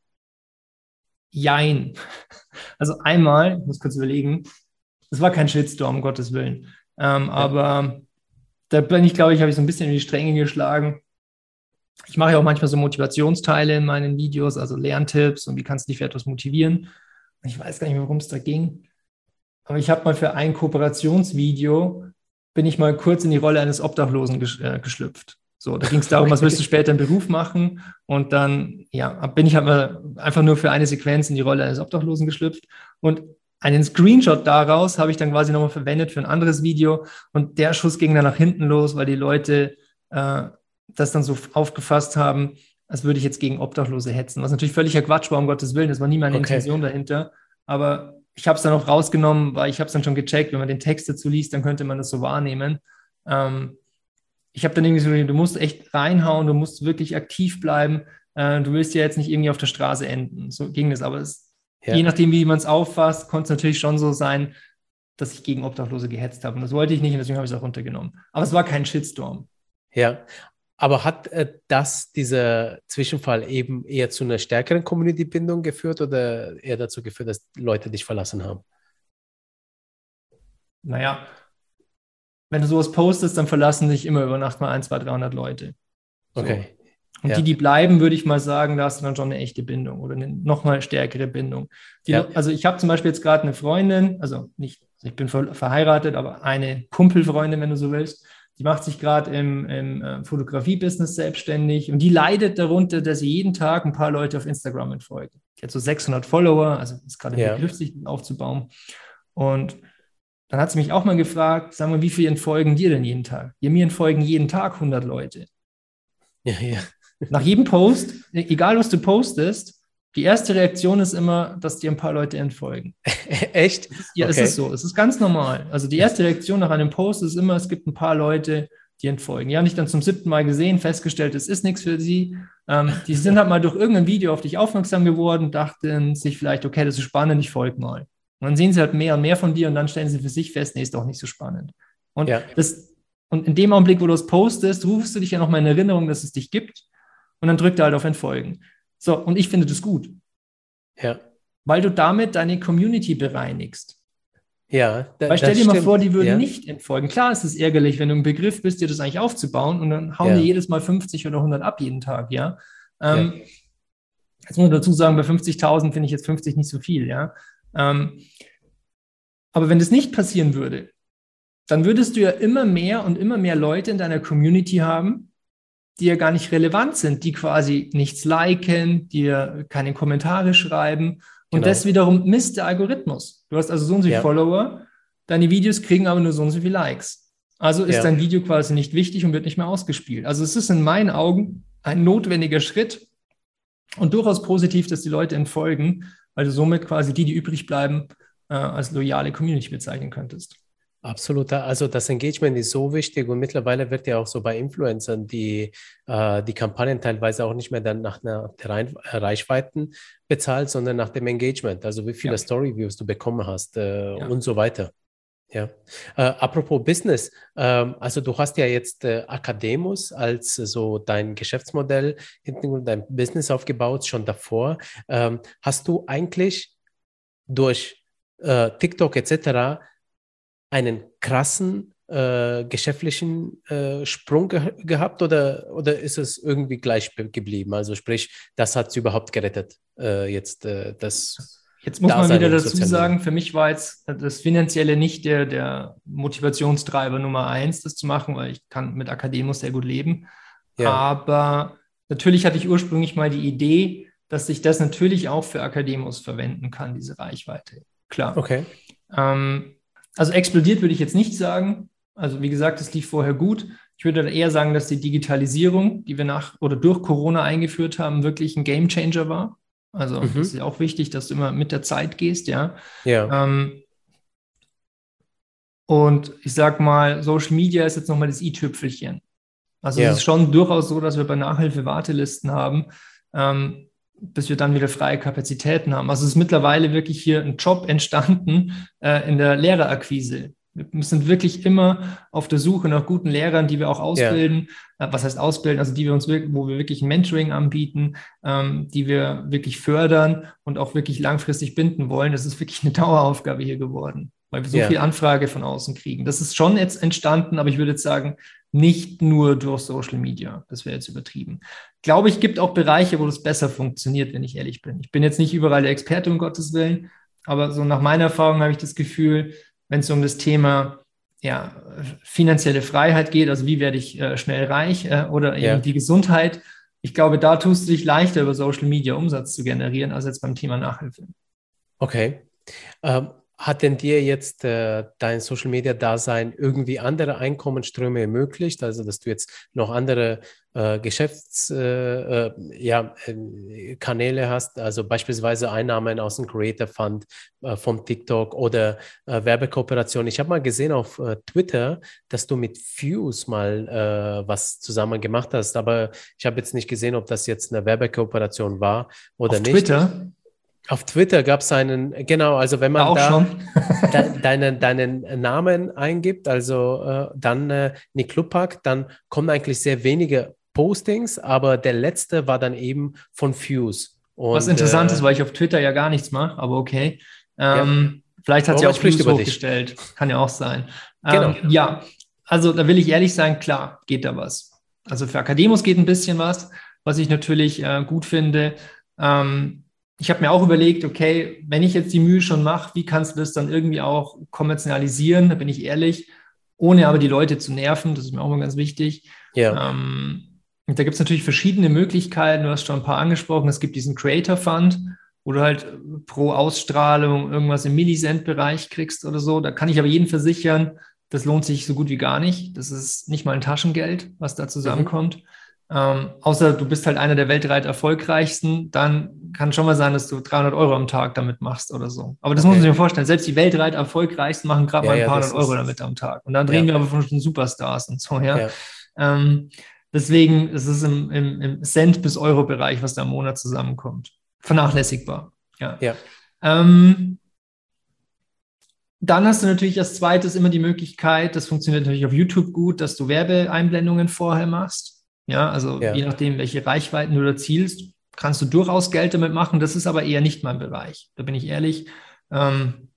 Speaker 2: Jein. Also einmal, ich muss kurz überlegen, es war kein Shitstorm, um Gottes Willen. Ähm, ja. Aber da bin ich, glaube ich, habe ich so ein bisschen in die Stränge geschlagen. Ich mache ja auch manchmal so Motivationsteile in meinen Videos, also Lerntipps und wie kannst du dich für etwas motivieren ich weiß gar nicht mehr, worum es da ging, aber ich habe mal für ein Kooperationsvideo, bin ich mal kurz in die Rolle eines Obdachlosen äh, geschlüpft. So, da ging es darum, was willst du später im Beruf machen? Und dann, ja, bin ich halt mal einfach nur für eine Sequenz in die Rolle eines Obdachlosen geschlüpft. Und einen Screenshot daraus habe ich dann quasi nochmal verwendet für ein anderes Video. Und der Schuss ging dann nach hinten los, weil die Leute äh, das dann so aufgefasst haben, als würde ich jetzt gegen Obdachlose hetzen. Was natürlich völliger Quatsch war, um Gottes Willen. Das war nie meine okay. Intention dahinter. Aber ich habe es dann auch rausgenommen, weil ich habe es dann schon gecheckt. Wenn man den Text dazu liest, dann könnte man das so wahrnehmen. Ähm, ich habe dann irgendwie so, du musst echt reinhauen, du musst wirklich aktiv bleiben. Äh, du willst ja jetzt nicht irgendwie auf der Straße enden. So ging das. Aber es, ja. je nachdem, wie man es auffasst, konnte es natürlich schon so sein, dass ich gegen Obdachlose gehetzt habe. Und das wollte ich nicht und deswegen habe ich es auch runtergenommen. Aber es war kein Shitstorm.
Speaker 1: Ja, aber hat äh, das, dieser Zwischenfall eben eher zu einer stärkeren Community-Bindung geführt oder eher dazu geführt, dass Leute dich verlassen haben?
Speaker 2: Naja, wenn du sowas postest, dann verlassen dich immer über Nacht mal 1, 2, 300 Leute. So. Okay. Und ja. die, die bleiben, würde ich mal sagen, da hast du dann schon eine echte Bindung oder eine nochmal stärkere Bindung. Die, ja. Also ich habe zum Beispiel jetzt gerade eine Freundin, also nicht, also ich bin verheiratet, aber eine Kumpelfreundin, wenn du so willst, die macht sich gerade im, im äh, Fotografie-Business selbstständig und die leidet darunter, dass sie jeden Tag ein paar Leute auf Instagram entfolgen. Die hat so 600 Follower, also ist gerade ja. Begriff, sich aufzubauen. Und dann hat sie mich auch mal gefragt, sag mal, wie viel entfolgen dir denn jeden Tag? Ja, mir entfolgen jeden Tag 100 Leute. Ja, ja. Nach jedem Post, egal was du postest, die erste Reaktion ist immer, dass dir ein paar Leute entfolgen.
Speaker 1: Echt?
Speaker 2: Ja, okay. es ist so. Es ist ganz normal. Also die erste Reaktion nach einem Post ist immer, es gibt ein paar Leute, die entfolgen. Ja, nicht dann zum siebten Mal gesehen, festgestellt, es ist nichts für sie. Ähm, die sind halt mal durch irgendein Video auf dich aufmerksam geworden, dachten sich vielleicht, okay, das ist spannend, ich folge mal. Und dann sehen sie halt mehr und mehr von dir und dann stellen sie für sich fest, nee, ist doch nicht so spannend. Und, ja. das, und in dem Augenblick, wo du es postest, rufst du dich ja nochmal in Erinnerung, dass es dich gibt und dann drückt er halt auf Entfolgen. So, und ich finde das gut. Ja. Weil du damit deine Community bereinigst. Ja, da, Weil stell dir mal stimmt. vor, die würden ja. nicht entfolgen. Klar ist es ärgerlich, wenn du im Begriff bist, dir das eigentlich aufzubauen und dann hauen ja. die jedes Mal 50 oder 100 ab jeden Tag, ja. Ähm, ja. Jetzt muss man dazu sagen, bei 50.000 finde ich jetzt 50 nicht so viel, ja. Ähm, aber wenn das nicht passieren würde, dann würdest du ja immer mehr und immer mehr Leute in deiner Community haben, die ja gar nicht relevant sind, die quasi nichts liken, die ja keine Kommentare schreiben. Und genau. das wiederum misst der Algorithmus. Du hast also so und so ja. Follower deine Videos kriegen aber nur so und so viele Likes. Also ist ja. dein Video quasi nicht wichtig und wird nicht mehr ausgespielt. Also es ist in meinen Augen ein notwendiger Schritt und durchaus positiv, dass die Leute entfolgen, weil du somit quasi die, die übrig bleiben, äh, als loyale Community bezeichnen könntest.
Speaker 1: Absolut. Also das Engagement ist so wichtig und mittlerweile wird ja auch so bei Influencern die, äh, die Kampagnen teilweise auch nicht mehr dann nach einer der Reichweiten bezahlt, sondern nach dem Engagement. Also wie viele ja. Story-Views du bekommen hast äh, ja. und so weiter. Ja. Äh, apropos Business, ähm, also du hast ja jetzt äh, Akademus als so dein Geschäftsmodell hinten dein Business aufgebaut, schon davor. Ähm, hast du eigentlich durch äh, TikTok etc einen krassen äh, geschäftlichen äh, Sprung ge gehabt oder, oder ist es irgendwie gleich geblieben? Also sprich, das hat es überhaupt gerettet, äh, jetzt äh, das.
Speaker 2: Jetzt muss man wieder dazu sagen, für mich war jetzt das Finanzielle nicht der, der Motivationstreiber Nummer eins, das zu machen, weil ich kann mit Akademus sehr gut leben. Ja. Aber natürlich hatte ich ursprünglich mal die Idee, dass ich das natürlich auch für Akademus verwenden kann, diese Reichweite. Klar.
Speaker 1: Okay.
Speaker 2: Ähm, also explodiert würde ich jetzt nicht sagen. Also wie gesagt, es lief vorher gut. Ich würde eher sagen, dass die Digitalisierung, die wir nach oder durch Corona eingeführt haben, wirklich ein Game Changer war. Also mhm. ist ja auch wichtig, dass du immer mit der Zeit gehst, ja.
Speaker 1: Ja.
Speaker 2: Ähm, und ich sag mal, Social Media ist jetzt nochmal das i-Tüpfelchen. Also ja. es ist schon durchaus so, dass wir bei Nachhilfe Wartelisten haben. Ähm, bis wir dann wieder freie Kapazitäten haben. Also es ist mittlerweile wirklich hier ein Job entstanden äh, in der Lehrerakquise. Wir sind wirklich immer auf der Suche nach guten Lehrern, die wir auch ausbilden. Ja. Äh, was heißt ausbilden? Also die wir uns, wo wir wirklich ein Mentoring anbieten, ähm, die wir wirklich fördern und auch wirklich langfristig binden wollen. Das ist wirklich eine Daueraufgabe hier geworden, weil wir so ja. viel Anfrage von außen kriegen. Das ist schon jetzt entstanden, aber ich würde jetzt sagen, nicht nur durch Social Media. Das wäre jetzt übertrieben. Glaube ich, gibt auch Bereiche, wo das besser funktioniert, wenn ich ehrlich bin. Ich bin jetzt nicht überall der Experte, um Gottes Willen, aber so nach meiner Erfahrung habe ich das Gefühl, wenn es um das Thema ja, finanzielle Freiheit geht, also wie werde ich äh, schnell reich äh, oder eben ja. die Gesundheit, ich glaube, da tust du dich leichter über Social Media Umsatz zu generieren, als jetzt beim Thema Nachhilfe.
Speaker 1: Okay. Ähm, hat denn dir jetzt äh, dein Social Media Dasein irgendwie andere Einkommensströme ermöglicht? Also, dass du jetzt noch andere äh, Geschäftskanäle äh, äh ja, äh, hast, also beispielsweise Einnahmen aus dem Creator Fund äh, vom TikTok oder Werbekooperation. Ich habe mal gesehen auf Twitter, dass du mit Fuse mal was zusammen gemacht hast, aber ich habe jetzt nicht gesehen, ob das jetzt eine Werbekooperation war oder auf nicht.
Speaker 2: Twitter?
Speaker 1: Auf Twitter gab es einen, genau, also wenn man da, da deinen, deinen Namen eingibt, also äh, dann äh, Nick Lupak, dann kommen eigentlich sehr wenige Postings, aber der letzte war dann eben von Fuse.
Speaker 2: Und, Was interessant äh, ist, weil ich auf Twitter ja gar nichts mache, aber okay. Ähm, ja. Vielleicht hat sie auch Fuse hochgestellt. Dich. Kann ja auch sein. Ähm, genau. Ja, also da will ich ehrlich sein, klar, geht da was. Also für Akademus geht ein bisschen was, was ich natürlich äh, gut finde. Ähm, ich habe mir auch überlegt, okay, wenn ich jetzt die Mühe schon mache, wie kannst du das dann irgendwie auch kommerzialisieren? Da bin ich ehrlich, ohne aber die Leute zu nerven. Das ist mir auch mal ganz wichtig.
Speaker 1: Ja.
Speaker 2: Ähm, da gibt es natürlich verschiedene Möglichkeiten. Du hast schon ein paar angesprochen. Es gibt diesen Creator Fund, wo du halt pro Ausstrahlung irgendwas im Millicent-Bereich kriegst oder so. Da kann ich aber jeden versichern, das lohnt sich so gut wie gar nicht. Das ist nicht mal ein Taschengeld, was da zusammenkommt. Mhm. Ähm, außer du bist halt einer der weltweit erfolgreichsten, dann kann schon mal sein, dass du 300 Euro am Tag damit machst oder so. Aber das okay. muss man sich vorstellen. Selbst die weltweit erfolgreichsten machen gerade ja, mal ein paar hundert Euro damit am Tag. Und dann reden ja. wir aber von den Superstars und so, ja. Ähm, deswegen ist es im, im, im Cent- bis Euro-Bereich, was da im Monat zusammenkommt. Vernachlässigbar. Ja.
Speaker 1: ja.
Speaker 2: Ähm, dann hast du natürlich als zweites immer die Möglichkeit, das funktioniert natürlich auf YouTube gut, dass du Werbeeinblendungen vorher machst. Ja, also ja. je nachdem, welche Reichweiten du da zielst, kannst du durchaus Geld damit machen. Das ist aber eher nicht mein Bereich. Da bin ich ehrlich. Ähm,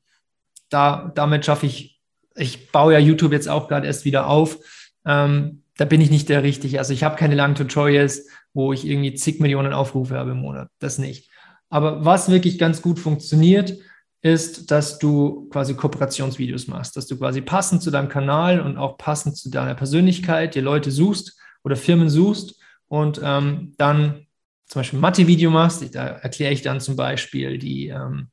Speaker 2: da, damit schaffe ich, ich baue ja YouTube jetzt auch gerade erst wieder auf. Ähm, da bin ich nicht der Richtige. Also ich habe keine langen Tutorials, wo ich irgendwie zig Millionen Aufrufe habe im Monat. Das nicht. Aber was wirklich ganz gut funktioniert, ist, dass du quasi Kooperationsvideos machst, dass du quasi passend zu deinem Kanal und auch passend zu deiner Persönlichkeit dir Leute suchst, oder Firmen suchst und ähm, dann zum Beispiel ein Mathe-Video machst, da erkläre ich dann zum Beispiel die, ähm,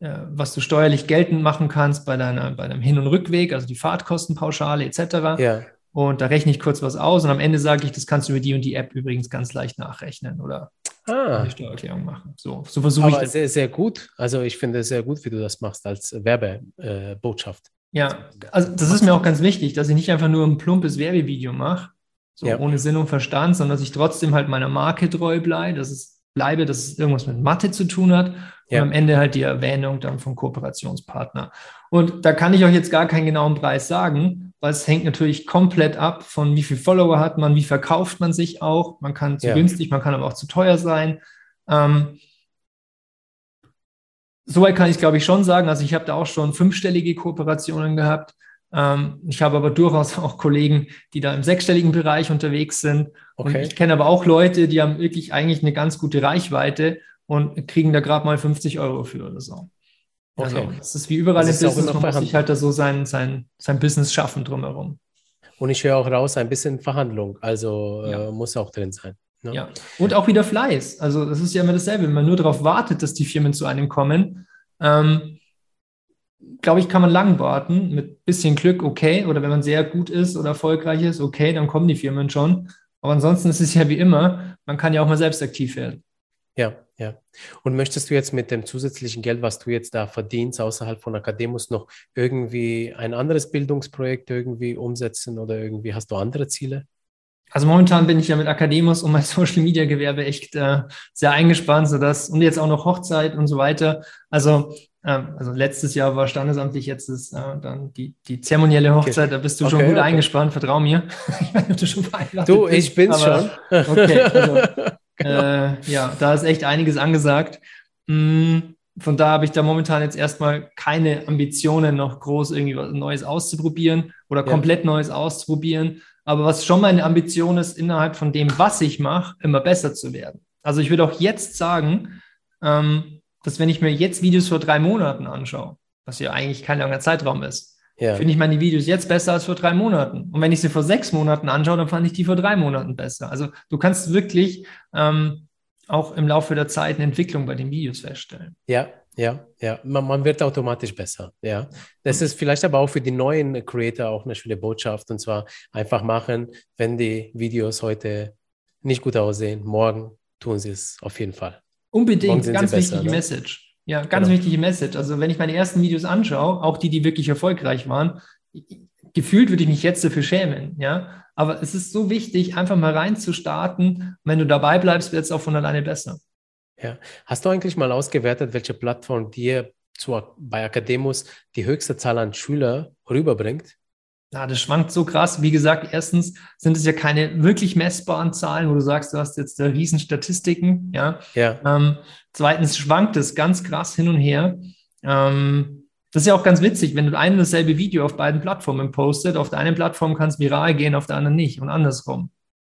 Speaker 2: äh, was du steuerlich geltend machen kannst bei, deiner, bei deinem Hin- und Rückweg, also die Fahrtkostenpauschale etc.
Speaker 1: Ja.
Speaker 2: Und da rechne ich kurz was aus und am Ende sage ich, das kannst du über die und die App übrigens ganz leicht nachrechnen oder
Speaker 1: Ah,
Speaker 2: eine Steuererklärung machen. So, so versuche ich das.
Speaker 1: sehr, sehr gut. Also ich finde es sehr gut, wie du das machst als Werbebotschaft.
Speaker 2: Ja, also das ist mir auch ganz wichtig, dass ich nicht einfach nur ein plumpes Werbevideo mache, so
Speaker 1: Ja.
Speaker 2: ohne Sinn und Verstand, sondern dass ich trotzdem halt meiner Marke treu bleibe, dass es bleibe, dass es irgendwas mit Mathe zu tun hat
Speaker 1: Ja.
Speaker 2: und am Ende halt die Erwähnung dann vom Kooperationspartner. Und da kann ich euch jetzt gar keinen genauen Preis sagen, weil es hängt natürlich komplett ab von wie viel Follower hat man, wie verkauft man sich auch. Man kann zu
Speaker 1: Ja.
Speaker 2: günstig, man kann aber auch zu teuer sein. Ähm, Soweit kann ich glaube ich schon sagen. Also ich habe da auch schon fünfstellige Kooperationen gehabt. Ähm, ich habe aber durchaus auch Kollegen, die da im sechsstelligen Bereich unterwegs sind. Und
Speaker 1: Okay.
Speaker 2: ich kenne aber auch Leute, die haben wirklich eigentlich eine ganz gute Reichweite und kriegen da gerade mal 50 Euro für oder so. Also
Speaker 1: Okay.
Speaker 2: das ist wie überall
Speaker 1: Das
Speaker 2: im Business, man muss sich halt da so sein, sein, sein Business schaffen drumherum.
Speaker 1: Und ich höre auch raus, ein bisschen Verhandlung. Also
Speaker 2: Ja.
Speaker 1: äh, muss auch drin sein. ne?
Speaker 2: Ja. Und auch wieder Fleiß. Also das ist ja immer dasselbe. Wenn man nur darauf wartet, dass die Firmen zu einem kommen, ähm, glaube ich, kann man lang warten. Mit bisschen Glück, okay. Oder wenn man sehr gut ist oder erfolgreich ist, okay, dann kommen die Firmen schon. Aber ansonsten ist es ja wie immer, man kann ja auch mal selbst aktiv werden.
Speaker 1: Ja, ja. Und möchtest du jetzt mit dem zusätzlichen Geld, was du jetzt da verdienst, außerhalb von Akademus, noch irgendwie ein anderes Bildungsprojekt irgendwie umsetzen oder irgendwie hast du andere Ziele?
Speaker 2: Also momentan bin ich ja mit Akademus und mein Social Media Gewerbe echt äh, sehr eingespannt, sodass und jetzt auch noch Hochzeit und so weiter. Also, ähm, also letztes Jahr war standesamtlich, jetzt ist äh, dann die, die zeremonielle Hochzeit, da bist du schon
Speaker 1: Okay,
Speaker 2: gut
Speaker 1: okay.
Speaker 2: eingespannt, vertrau mir. ich weiß du schon
Speaker 1: Du,
Speaker 2: bist,
Speaker 1: ich bin's
Speaker 2: aber-
Speaker 1: schon.
Speaker 2: Okay, also,
Speaker 1: Genau.
Speaker 2: äh, ja, da ist echt einiges angesagt. Mm, Von da habe ich da momentan jetzt erstmal keine Ambitionen, noch groß irgendwie was Neues auszuprobieren oder
Speaker 1: Ja.
Speaker 2: komplett Neues auszuprobieren. Aber was schon meine Ambition ist, innerhalb von dem, was ich mache, immer besser zu werden. Also ich würde auch jetzt sagen, ähm, dass wenn ich mir jetzt Videos vor drei Monaten anschaue, was ja eigentlich kein langer Zeitraum ist,
Speaker 1: ja.
Speaker 2: finde ich meine Videos jetzt besser als vor drei Monaten. Und wenn ich sie vor sechs Monaten anschaue, dann fand ich die vor drei Monaten besser. Also du kannst wirklich ähm, auch im Laufe der Zeit eine Entwicklung bei den Videos feststellen.
Speaker 1: Ja, ja, ja. Man, man wird automatisch besser. Ja. Das ist vielleicht aber auch für die neuen Creator auch eine schöne Botschaft. Und zwar einfach machen, wenn die Videos heute nicht gut aussehen, morgen tun sie es auf jeden Fall.
Speaker 2: Unbedingt, ganz
Speaker 1: besser,
Speaker 2: wichtige
Speaker 1: ne?
Speaker 2: Message. Ja, ganz
Speaker 1: Genau.
Speaker 2: wichtige Message. Also wenn ich meine ersten Videos anschaue, auch die, die wirklich erfolgreich waren, gefühlt würde ich mich jetzt dafür schämen, ja. Aber es ist so wichtig, einfach mal reinzustarten. Wenn du dabei bleibst, wird es auch von alleine besser.
Speaker 1: Hast du eigentlich mal ausgewertet, welche Plattform dir zu, bei Akademus die höchste Zahl an Schüler rüberbringt?
Speaker 2: Ja, das schwankt so krass. Wie gesagt, erstens sind es ja keine wirklich messbaren Zahlen, wo du sagst, du hast jetzt da riesen Statistiken, ja.
Speaker 1: Ja,
Speaker 2: Ähm, zweitens schwankt es ganz krass hin und her. Ähm, das ist ja auch ganz witzig, wenn du ein und dasselbe Video auf beiden Plattformen postet, auf der einen Plattform kann es viral gehen, auf der anderen nicht und andersrum.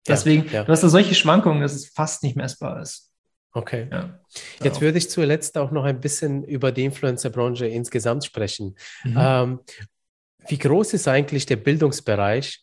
Speaker 1: Ja,
Speaker 2: Deswegen,
Speaker 1: ja.
Speaker 2: du hast da solche Schwankungen, dass es fast nicht messbar ist.
Speaker 1: Okay.
Speaker 2: Ja.
Speaker 1: Jetzt würde ich zuletzt auch noch ein bisschen über die Influencer-Branche insgesamt sprechen.
Speaker 2: Mhm.
Speaker 1: Ähm, wie groß ist eigentlich der Bildungsbereich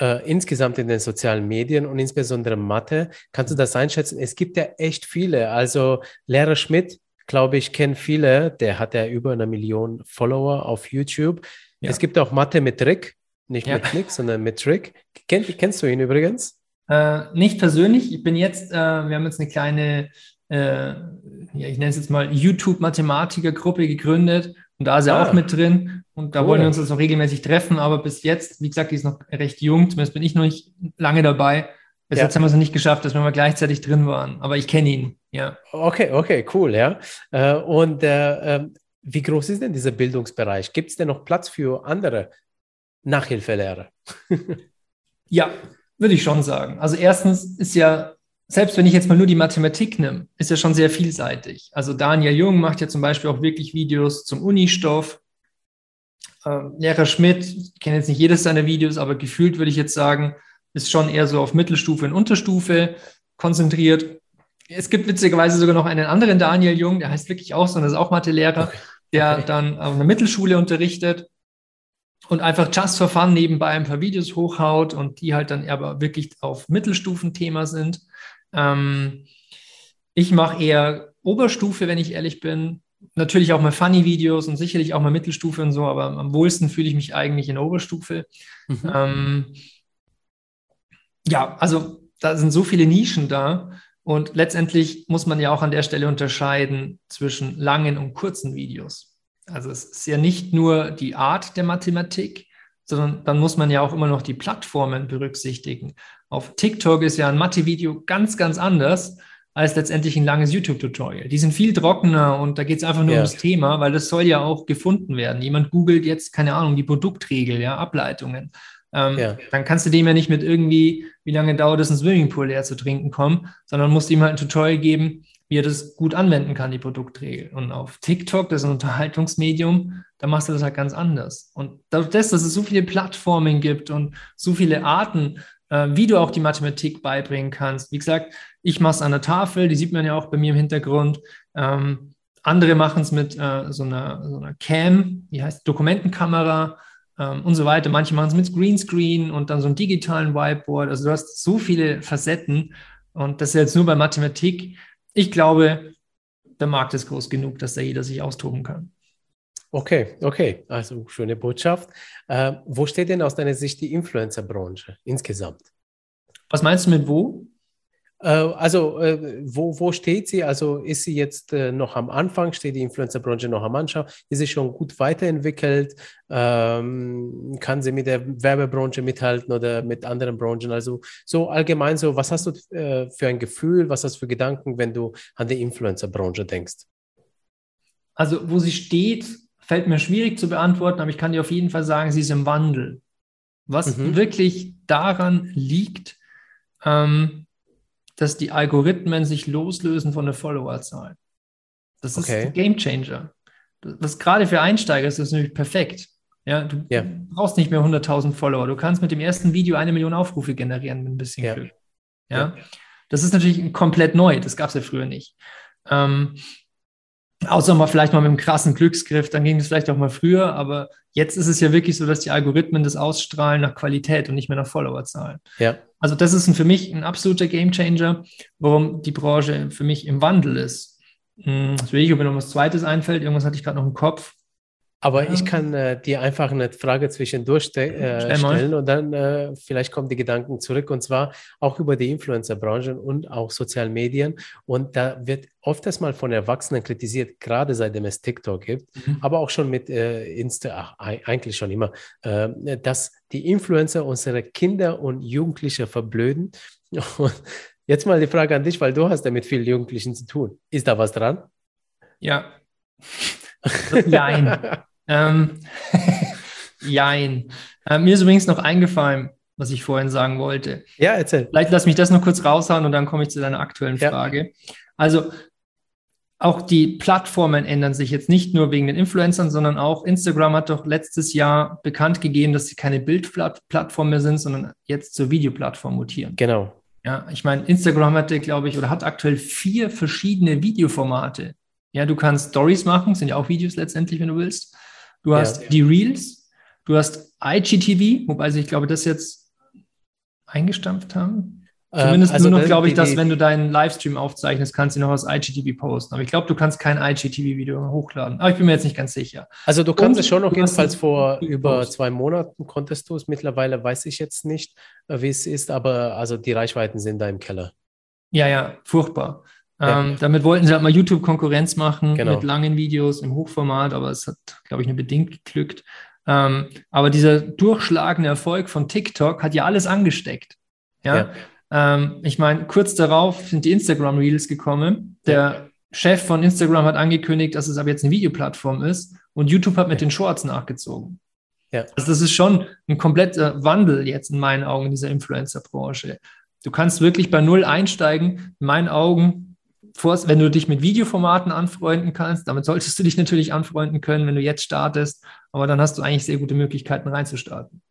Speaker 1: äh, insgesamt in den sozialen Medien und insbesondere Mathe? Kannst du das einschätzen? Es gibt ja echt viele. Also Lehrer Schmidt, glaube ich, kennen viele. Der hat ja über eine Million Follower auf YouTube.
Speaker 2: Ja.
Speaker 1: Es gibt auch Mathe mit Trick, nicht
Speaker 2: Ja.
Speaker 1: mit Nick, sondern mit Trick. Kenn, kennst du ihn übrigens?
Speaker 2: Äh, nicht persönlich. Ich bin jetzt, äh, wir haben jetzt eine kleine, äh, ja, ich nenne es jetzt mal YouTube-Mathematiker-Gruppe gegründet und da ist er
Speaker 1: Ah.
Speaker 2: auch mit drin und da
Speaker 1: Cool.
Speaker 2: wollen wir uns jetzt noch regelmäßig treffen, aber bis jetzt, wie gesagt, die ist noch recht jung, zumindest bin ich noch nicht lange dabei. Bis
Speaker 1: Ja.
Speaker 2: jetzt haben wir es noch nicht geschafft, dass wir mal gleichzeitig drin waren, aber ich kenne ihn, ja.
Speaker 1: Okay, okay, cool, ja. Äh, und äh, ähm, wie groß ist denn dieser Bildungsbereich? Gibt es denn noch Platz für andere Nachhilfelehrer?
Speaker 2: Ja, würde ich schon sagen. Also erstens ist ja, selbst wenn ich jetzt mal nur die Mathematik nehme, ist ja schon sehr vielseitig. Also Daniel Jung macht ja zum Beispiel auch wirklich Videos zum Unistoff. Ähm, Lehrer Schmidt, ich kenne jetzt nicht jedes seiner Videos, aber gefühlt würde ich jetzt sagen, ist schon eher so auf Mittelstufe und Unterstufe konzentriert. Es gibt witzigerweise sogar noch einen anderen Daniel Jung, der heißt wirklich auch so, und ist auch Mathelehrer, der
Speaker 1: Okay.
Speaker 2: dann auf einer Mittelschule unterrichtet und einfach just for fun nebenbei ein paar Videos hochhaut und die halt dann aber wirklich auf Mittelstufenthema sind. Ähm, ich mache eher Oberstufe, wenn ich ehrlich bin. natürlich auch mal Funny-Videos und sicherlich auch mal Mittelstufe und so, aber am wohlsten fühle ich mich eigentlich in Oberstufe. Mhm. Ähm, ja, also da sind so viele Nischen da. Und letztendlich muss man ja auch an der Stelle unterscheiden zwischen langen und kurzen Videos. Also es ist ja nicht nur die Art der Mathematik, sondern dann muss man ja auch immer noch die Plattformen berücksichtigen. Auf TikTok ist ja ein Mathe-Video ganz, ganz anders als letztendlich ein langes YouTube-Tutorial. Die sind viel trockener und da geht es einfach nur ja. ums Thema, weil das soll ja auch gefunden werden. Jemand googelt jetzt, keine Ahnung, die Produktregel, ja, Ableitungen. Ähm, ja. Dann kannst du dem ja nicht mit irgendwie, wie lange dauert es, ein Swimmingpool leer zu trinken kommen, sondern musst ihm halt ein Tutorial geben, wie er das gut anwenden kann, die Produktregel. Und auf TikTok, das ist ein Unterhaltungsmedium, da machst du das halt ganz anders. Und dadurch, dass es so viele Plattformen gibt und so viele Arten, äh, wie du auch die Mathematik beibringen kannst. Wie gesagt, ich mache es an der Tafel, die sieht man ja auch bei mir im Hintergrund. Ähm, andere machen es mit äh, so, einer, so, einer, Cam, die heißt Dokumentenkamera ähm, und so weiter. Manche machen es mit Greenscreen und dann so einem digitalen Whiteboard. Also du hast so viele Facetten und das ist jetzt nur bei Mathematik. Ich glaube, der Markt ist groß genug, dass da jeder sich austoben kann.
Speaker 1: Okay, okay, also schöne Botschaft. Äh, wo steht denn aus deiner Sicht die Influencer-Branche insgesamt?
Speaker 2: Was meinst du mit wo?
Speaker 1: Äh, also, äh, wo, wo steht sie? Also, ist sie jetzt äh, noch am Anfang? Steht die Influencer-Branche noch am Anfang? Ist sie schon gut weiterentwickelt? Ähm, kann sie mit der Werbebranche mithalten oder mit anderen Branchen? Also, so allgemein, so, was hast du äh, für ein Gefühl? Was hast du für Gedanken, wenn du an die Influencer-Branche denkst?
Speaker 2: Also, wo sie steht, fällt mir schwierig zu beantworten, aber ich kann dir auf jeden Fall sagen, sie ist im Wandel. Was mhm. wirklich daran liegt, ähm, dass die Algorithmen sich loslösen von der Followerzahl. Das ist okay. ein Game Changer. Das gerade für Einsteiger ist das natürlich perfekt. Ja, du ja. brauchst nicht mehr 100.000 Follower. Du kannst mit dem ersten Video eine Million Aufrufe generieren mit ein bisschen ja. Glück. Ja? ja? das ist natürlich komplett neu. Das gab es ja früher nicht. Ähm, Außer mal vielleicht mal mit einem krassen Glücksgriff, dann ging es vielleicht auch mal früher, aber jetzt ist es ja wirklich so, dass die Algorithmen das ausstrahlen nach Qualität und nicht mehr nach Followerzahlen. Ja. Also das ist für mich ein absoluter Gamechanger, warum die Branche für mich im Wandel ist. Hm, das will ich, ob mir noch was Zweites einfällt. Irgendwas hatte ich gerade noch im Kopf.
Speaker 1: Aber ja. ich kann äh, dir einfach eine Frage zwischendurch äh, stellen und dann äh, vielleicht kommen die Gedanken zurück und zwar auch über die Influencer-Branche und auch sozialen Medien. Und da wird oftmals mal von Erwachsenen kritisiert, gerade seitdem es TikTok gibt, mhm. aber auch schon mit äh, Insta, ach, eigentlich schon immer, äh, dass die Influencer unsere Kinder und Jugendliche verblöden. Und jetzt mal die Frage an dich, weil du hast damit vielen Jugendlichen zu tun. Ist da was dran?
Speaker 2: Ja. Jein. ähm, jein. Äh, mir ist übrigens noch eingefallen, was ich vorhin sagen wollte.
Speaker 1: Ja, erzähl.
Speaker 2: Vielleicht lass mich das nur kurz raushauen und dann komme ich zu deiner aktuellen Frage. Ja. Also, auch die Plattformen ändern sich jetzt nicht nur wegen den Influencern, sondern auch Instagram hat doch letztes Jahr bekannt gegeben, dass sie keine Bildplattform mehr sind, sondern jetzt zur Videoplattform mutieren.
Speaker 1: Genau.
Speaker 2: Ja, ich meine, Instagram hatte, glaube ich, oder hat aktuell vier verschiedene Videoformate. Ja, du kannst Stories machen, sind ja auch Videos letztendlich, wenn du willst. Du hast ja. die Reels, du hast IGTV, wobei sie, ich glaube, das jetzt eingestampft haben. Ähm, Zumindest also nur noch, glaube ich, dass wenn du deinen Livestream aufzeichnest, kannst du noch aus IGTV posten. Aber ich glaube, du kannst kein IGTV-Video hochladen. Aber ich bin mir jetzt nicht ganz sicher.
Speaker 1: Also du kannst es schon noch jedenfalls vor über posten. zwei Monaten konntest du es. Mittlerweile weiß ich jetzt nicht, äh, wie es ist, aber also die Reichweiten sind da im Keller.
Speaker 2: Ja, ja, furchtbar. Ja. Ähm, damit wollten sie halt mal YouTube Konkurrenz machen genau. mit langen Videos im Hochformat, aber es hat, glaube ich, nur bedingt geglückt. Ähm, aber dieser durchschlagende Erfolg von TikTok hat ja alles angesteckt. Ja. ja. Ähm, ich meine, kurz darauf sind die Instagram Reels gekommen. Der ja. Chef von Instagram hat angekündigt, dass es aber jetzt eine Videoplattform ist und YouTube hat mit den Shorts nachgezogen. Ja. Also das ist schon ein kompletter Wandel jetzt in meinen Augen in dieser Influencer-Branche. Du kannst wirklich bei Null einsteigen. In meinen Augen wenn du dich mit Videoformaten anfreunden kannst, damit solltest du dich natürlich anfreunden können, wenn du jetzt startest, aber dann hast du eigentlich sehr gute Möglichkeiten reinzustarten.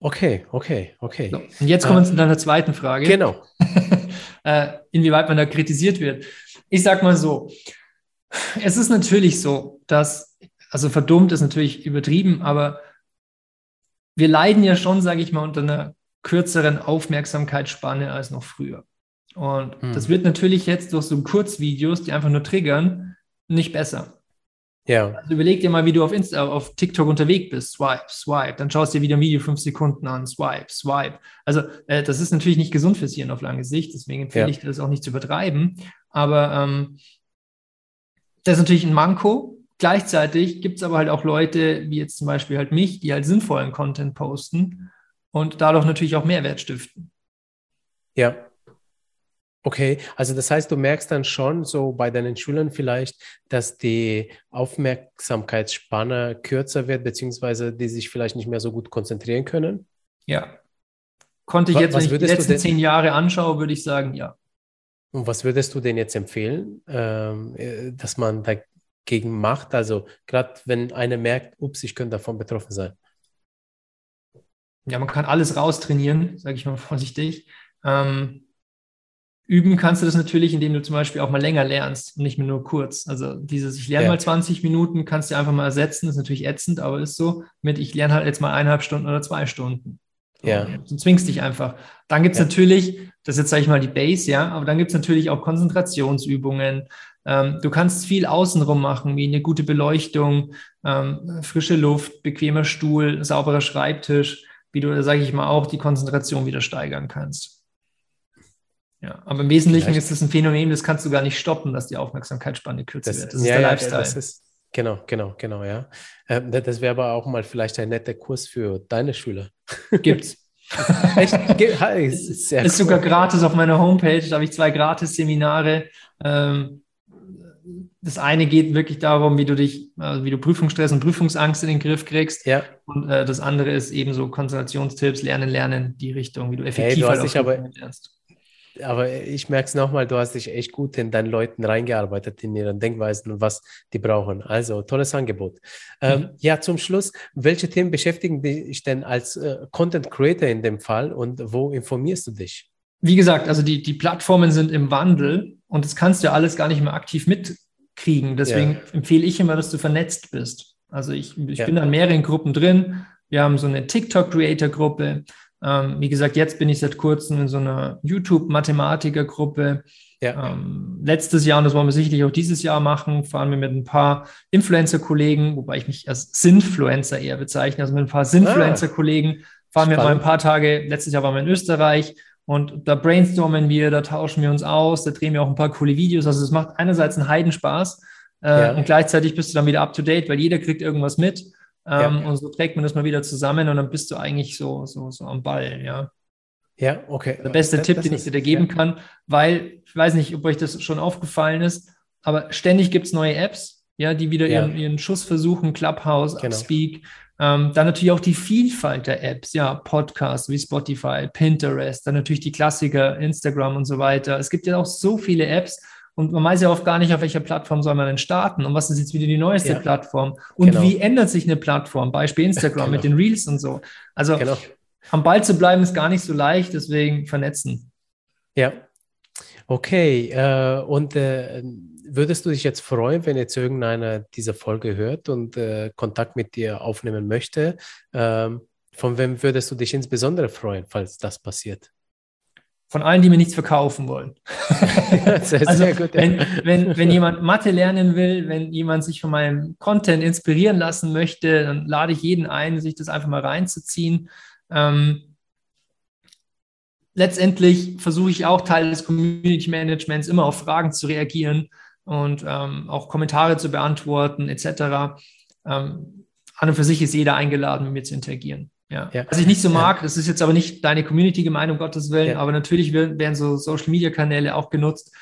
Speaker 1: Okay, okay, okay. So,
Speaker 2: und jetzt kommen wir äh, zu deiner zweiten Frage.
Speaker 1: Genau.
Speaker 2: äh, inwieweit man da kritisiert wird. Ich sag mal so, es ist natürlich so, dass, also verdummt ist natürlich übertrieben, aber wir leiden ja schon, sage ich mal, unter einer kürzeren Aufmerksamkeitsspanne als noch früher. Und hm. das wird natürlich jetzt durch so Kurzvideos, die einfach nur triggern, nicht besser. Ja. Also überleg dir mal, wie du auf, Insta, auf TikTok unterwegs bist. Swipe, swipe. Dann schaust du dir wieder ein Video fünf Sekunden an. Swipe, swipe. Also, äh, das ist natürlich nicht gesund fürs Hirn auf lange Sicht. Deswegen empfehle ja. ich das auch nicht zu übertreiben. Aber ähm, das ist natürlich ein Manko. Gleichzeitig gibt es aber halt auch Leute, wie jetzt zum Beispiel halt mich, die halt sinnvollen Content posten und dadurch natürlich auch Mehrwert stiften.
Speaker 1: Ja, Okay, also das heißt, du merkst dann schon so bei deinen Schülern vielleicht, dass die Aufmerksamkeitsspanne kürzer wird, beziehungsweise die sich vielleicht nicht mehr so gut konzentrieren können?
Speaker 2: Ja. Konnte ich jetzt, was, wenn ich die letzten zehn Jahre anschaue, würde ich sagen, ja.
Speaker 1: Und was würdest du denn jetzt empfehlen, ähm, äh, dass man dagegen macht? Also gerade wenn einer merkt, ups, ich könnte davon betroffen sein.
Speaker 2: Ja, man kann alles raustrainieren, sage ich mal vorsichtig. Ähm, Üben kannst du das natürlich, indem du zum Beispiel auch mal länger lernst und nicht mehr nur kurz. Also dieses, ich lerne ja. mal 20 Minuten, kannst du einfach mal ersetzen, das ist natürlich ätzend, aber ist so, mit ich lerne halt jetzt mal eineinhalb Stunden oder zwei Stunden.
Speaker 1: Ja.
Speaker 2: Du zwingst dich einfach. Dann gibt es ja. natürlich, das ist jetzt sage ich mal die Base, ja, aber dann gibt es natürlich auch Konzentrationsübungen. Ähm, du kannst viel außenrum machen, wie eine gute Beleuchtung, ähm, frische Luft, bequemer Stuhl, sauberer Schreibtisch, wie du, sage ich mal, auch die Konzentration wieder steigern kannst. Ja, aber im Wesentlichen Vielleicht. ist es ein Phänomen, das kannst du gar nicht stoppen, dass die Aufmerksamkeitsspanne kürzer das, wird.
Speaker 1: Das ja, ist der ja, Lifestyle. Das ist, genau, genau, genau, ja. Ähm, das wäre aber auch mal vielleicht ein netter Kurs für deine Schüler.
Speaker 2: Gibt's. Echt? ist, ist sogar gratis auf meiner Homepage. Da habe ich zwei Gratis-Seminare. Ähm, das eine geht wirklich darum, wie du dich, also wie du Prüfungsstress und Prüfungsangst in den Griff kriegst.
Speaker 1: Ja.
Speaker 2: Und äh, das andere ist eben so Konzentrationstipps, Lernen, Lernen, die Richtung, wie du effektiv
Speaker 1: hey, du halt hast dich aber, lernst aber ich merke es nochmal, du hast dich echt gut in deinen Leuten reingearbeitet, in ihren Denkweisen und was die brauchen. Also tolles Angebot. Ähm, mhm. ja, zum Schluss, welche Themen beschäftigen dich denn als äh, Content Creator in dem Fall und wo informierst du dich?
Speaker 2: Wie gesagt, also die, die Plattformen sind im Wandel und das kannst du ja alles gar nicht mehr aktiv mitkriegen. Deswegen ja. empfehle ich immer, dass du vernetzt bist. Also ich, ich ja. bin an mehreren Gruppen drin. Wir haben so eine TikTok-Creator-Gruppe. Ähm, wie gesagt, jetzt bin ich seit kurzem in so einer YouTube-Mathematiker-Gruppe. Ja. Ähm, letztes Jahr, und das wollen wir sicherlich auch dieses Jahr machen, fahren wir mit ein paar Influencer-Kollegen, wobei ich mich als Sinfluencer eher bezeichne, also mit ein paar Sinfluencer-Kollegen fahren Spannend. wir mal ein paar Tage, letztes Jahr waren wir in Österreich und da brainstormen wir, da tauschen wir uns aus, da drehen wir auch ein paar coole Videos. Also es macht einerseits einen Heidenspaß äh, ja. und gleichzeitig bist du dann wieder up-to-date, weil jeder kriegt irgendwas mit. Ähm, ja. Und so trägt man das mal wieder zusammen und dann bist du eigentlich so, so, so am Ball, ja.
Speaker 1: Ja, okay.
Speaker 2: Der beste das, Tipp, das den ich dir da geben ja. kann, weil ich weiß nicht, ob euch das schon aufgefallen ist, aber ständig gibt es neue Apps, ja, die wieder ja. Ihren, ihren Schuss versuchen, Clubhouse, genau. Upspeak. Ähm, dann natürlich auch die Vielfalt der Apps, ja, Podcasts wie Spotify, Pinterest, dann natürlich die Klassiker, Instagram und so weiter. Es gibt ja auch so viele Apps und man weiß ja oft gar nicht, auf welcher Plattform soll man denn starten und was ist jetzt wieder die neueste ja. Plattform und genau. wie ändert sich eine Plattform, Beispiel Instagram genau. mit den Reels und so. Also genau. am Ball zu bleiben ist gar nicht so leicht, deswegen vernetzen.
Speaker 1: Ja, okay. Äh, und äh, würdest du dich jetzt freuen, wenn jetzt irgendeiner diese Folge hört und äh, Kontakt mit dir aufnehmen möchte? Ähm, von wem würdest du dich insbesondere freuen, falls das passiert?
Speaker 2: Von allen, die mir nichts verkaufen wollen. sehr, also, sehr gut, ja. wenn, wenn, wenn jemand Mathe lernen will, wenn jemand sich von meinem Content inspirieren lassen möchte, dann lade ich jeden ein, sich das einfach mal reinzuziehen. Ähm, letztendlich versuche ich auch Teil des Community Managements immer auf Fragen zu reagieren und ähm, auch Kommentare zu beantworten etc. Ähm, an und für sich ist jeder eingeladen, mit mir zu interagieren. Ja. ja. Was ich nicht so mag, das ist jetzt aber nicht deine Community gemeint, um Gottes Willen, ja. aber natürlich werden, so Social Media Kanäle auch genutzt.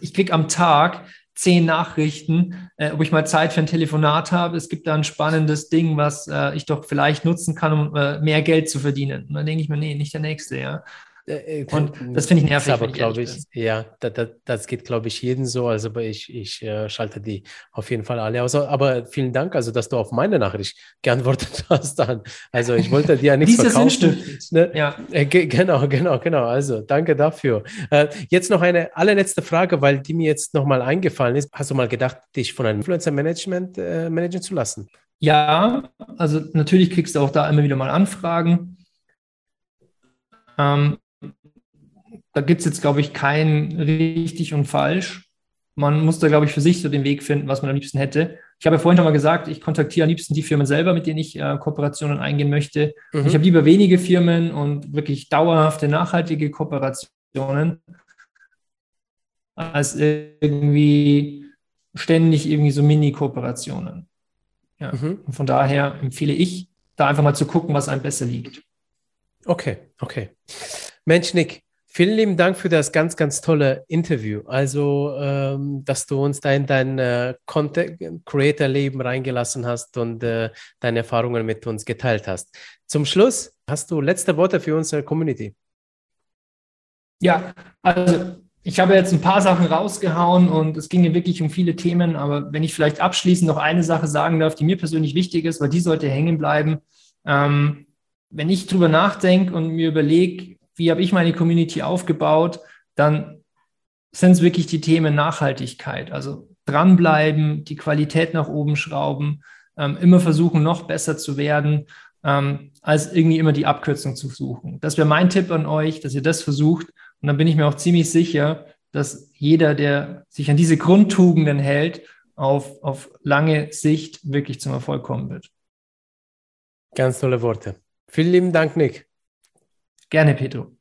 Speaker 2: Ich kriege am Tag zehn Nachrichten, äh, ob ich mal Zeit für ein Telefonat habe. Es gibt da ein spannendes Ding, was äh, ich doch vielleicht nutzen kann, um äh, mehr Geld zu verdienen. Und dann denke ich mir, nee, nicht der nächste, ja. Äh, äh, und das finde ich nervig.
Speaker 1: Aber glaube ich, ja, das, das, das geht, glaube ich, jeden so. Also ich, ich äh, schalte die auf jeden Fall alle aus. Aber vielen Dank, also dass du auf meine Nachricht geantwortet hast dann. Also ich wollte dir ja nichts Diese verkaufen. Ne? Ja. Äh, genau, genau, genau. Also danke dafür. Äh, jetzt noch eine allerletzte Frage, weil die mir jetzt nochmal eingefallen ist. Hast du mal gedacht, dich von einem Influencer-Management äh, managen zu lassen?
Speaker 2: Ja, also natürlich kriegst du auch da immer wieder mal Anfragen. Ähm, da gibt es jetzt, glaube ich, kein richtig und falsch. Man muss da, glaube ich, für sich so den Weg finden, was man am liebsten hätte. ich habe ja vorhin schon mal gesagt, ich kontaktiere am liebsten die Firmen selber, mit denen ich äh, Kooperationen eingehen möchte. Mhm. Ich habe lieber wenige Firmen und wirklich dauerhafte, nachhaltige Kooperationen, als irgendwie ständig irgendwie so Mini-Kooperationen. Ja. Mhm. Und von daher empfehle ich, da einfach mal zu gucken, was einem besser liegt.
Speaker 1: Okay, okay. Mensch, Nick, vielen lieben Dank für das ganz, ganz tolle Interview. Also, ähm, dass du uns da in dein äh, Creator-Leben reingelassen hast und äh, deine Erfahrungen mit uns geteilt hast. Zum Schluss hast du letzte Worte für unsere Community.
Speaker 2: Ja, also ich habe jetzt ein paar Sachen rausgehauen und es ging ja wirklich um viele Themen, aber wenn ich vielleicht abschließend noch eine Sache sagen darf, die mir persönlich wichtig ist, weil die sollte hängen bleiben. Ähm, wenn ich drüber nachdenke und mir überlege, wie habe ich meine Community aufgebaut, dann sind es wirklich die Themen Nachhaltigkeit. Also dranbleiben, die Qualität nach oben schrauben, ähm, immer versuchen, noch besser zu werden, ähm, als irgendwie immer die Abkürzung zu suchen. Das wäre mein Tipp an euch, dass ihr das versucht und dann bin ich mir auch ziemlich sicher, dass jeder, der sich an diese Grundtugenden hält, auf, auf lange Sicht wirklich zum Erfolg kommen wird.
Speaker 1: Ganz tolle Worte. Vielen lieben Dank, Nick.
Speaker 2: Gerne, Petro.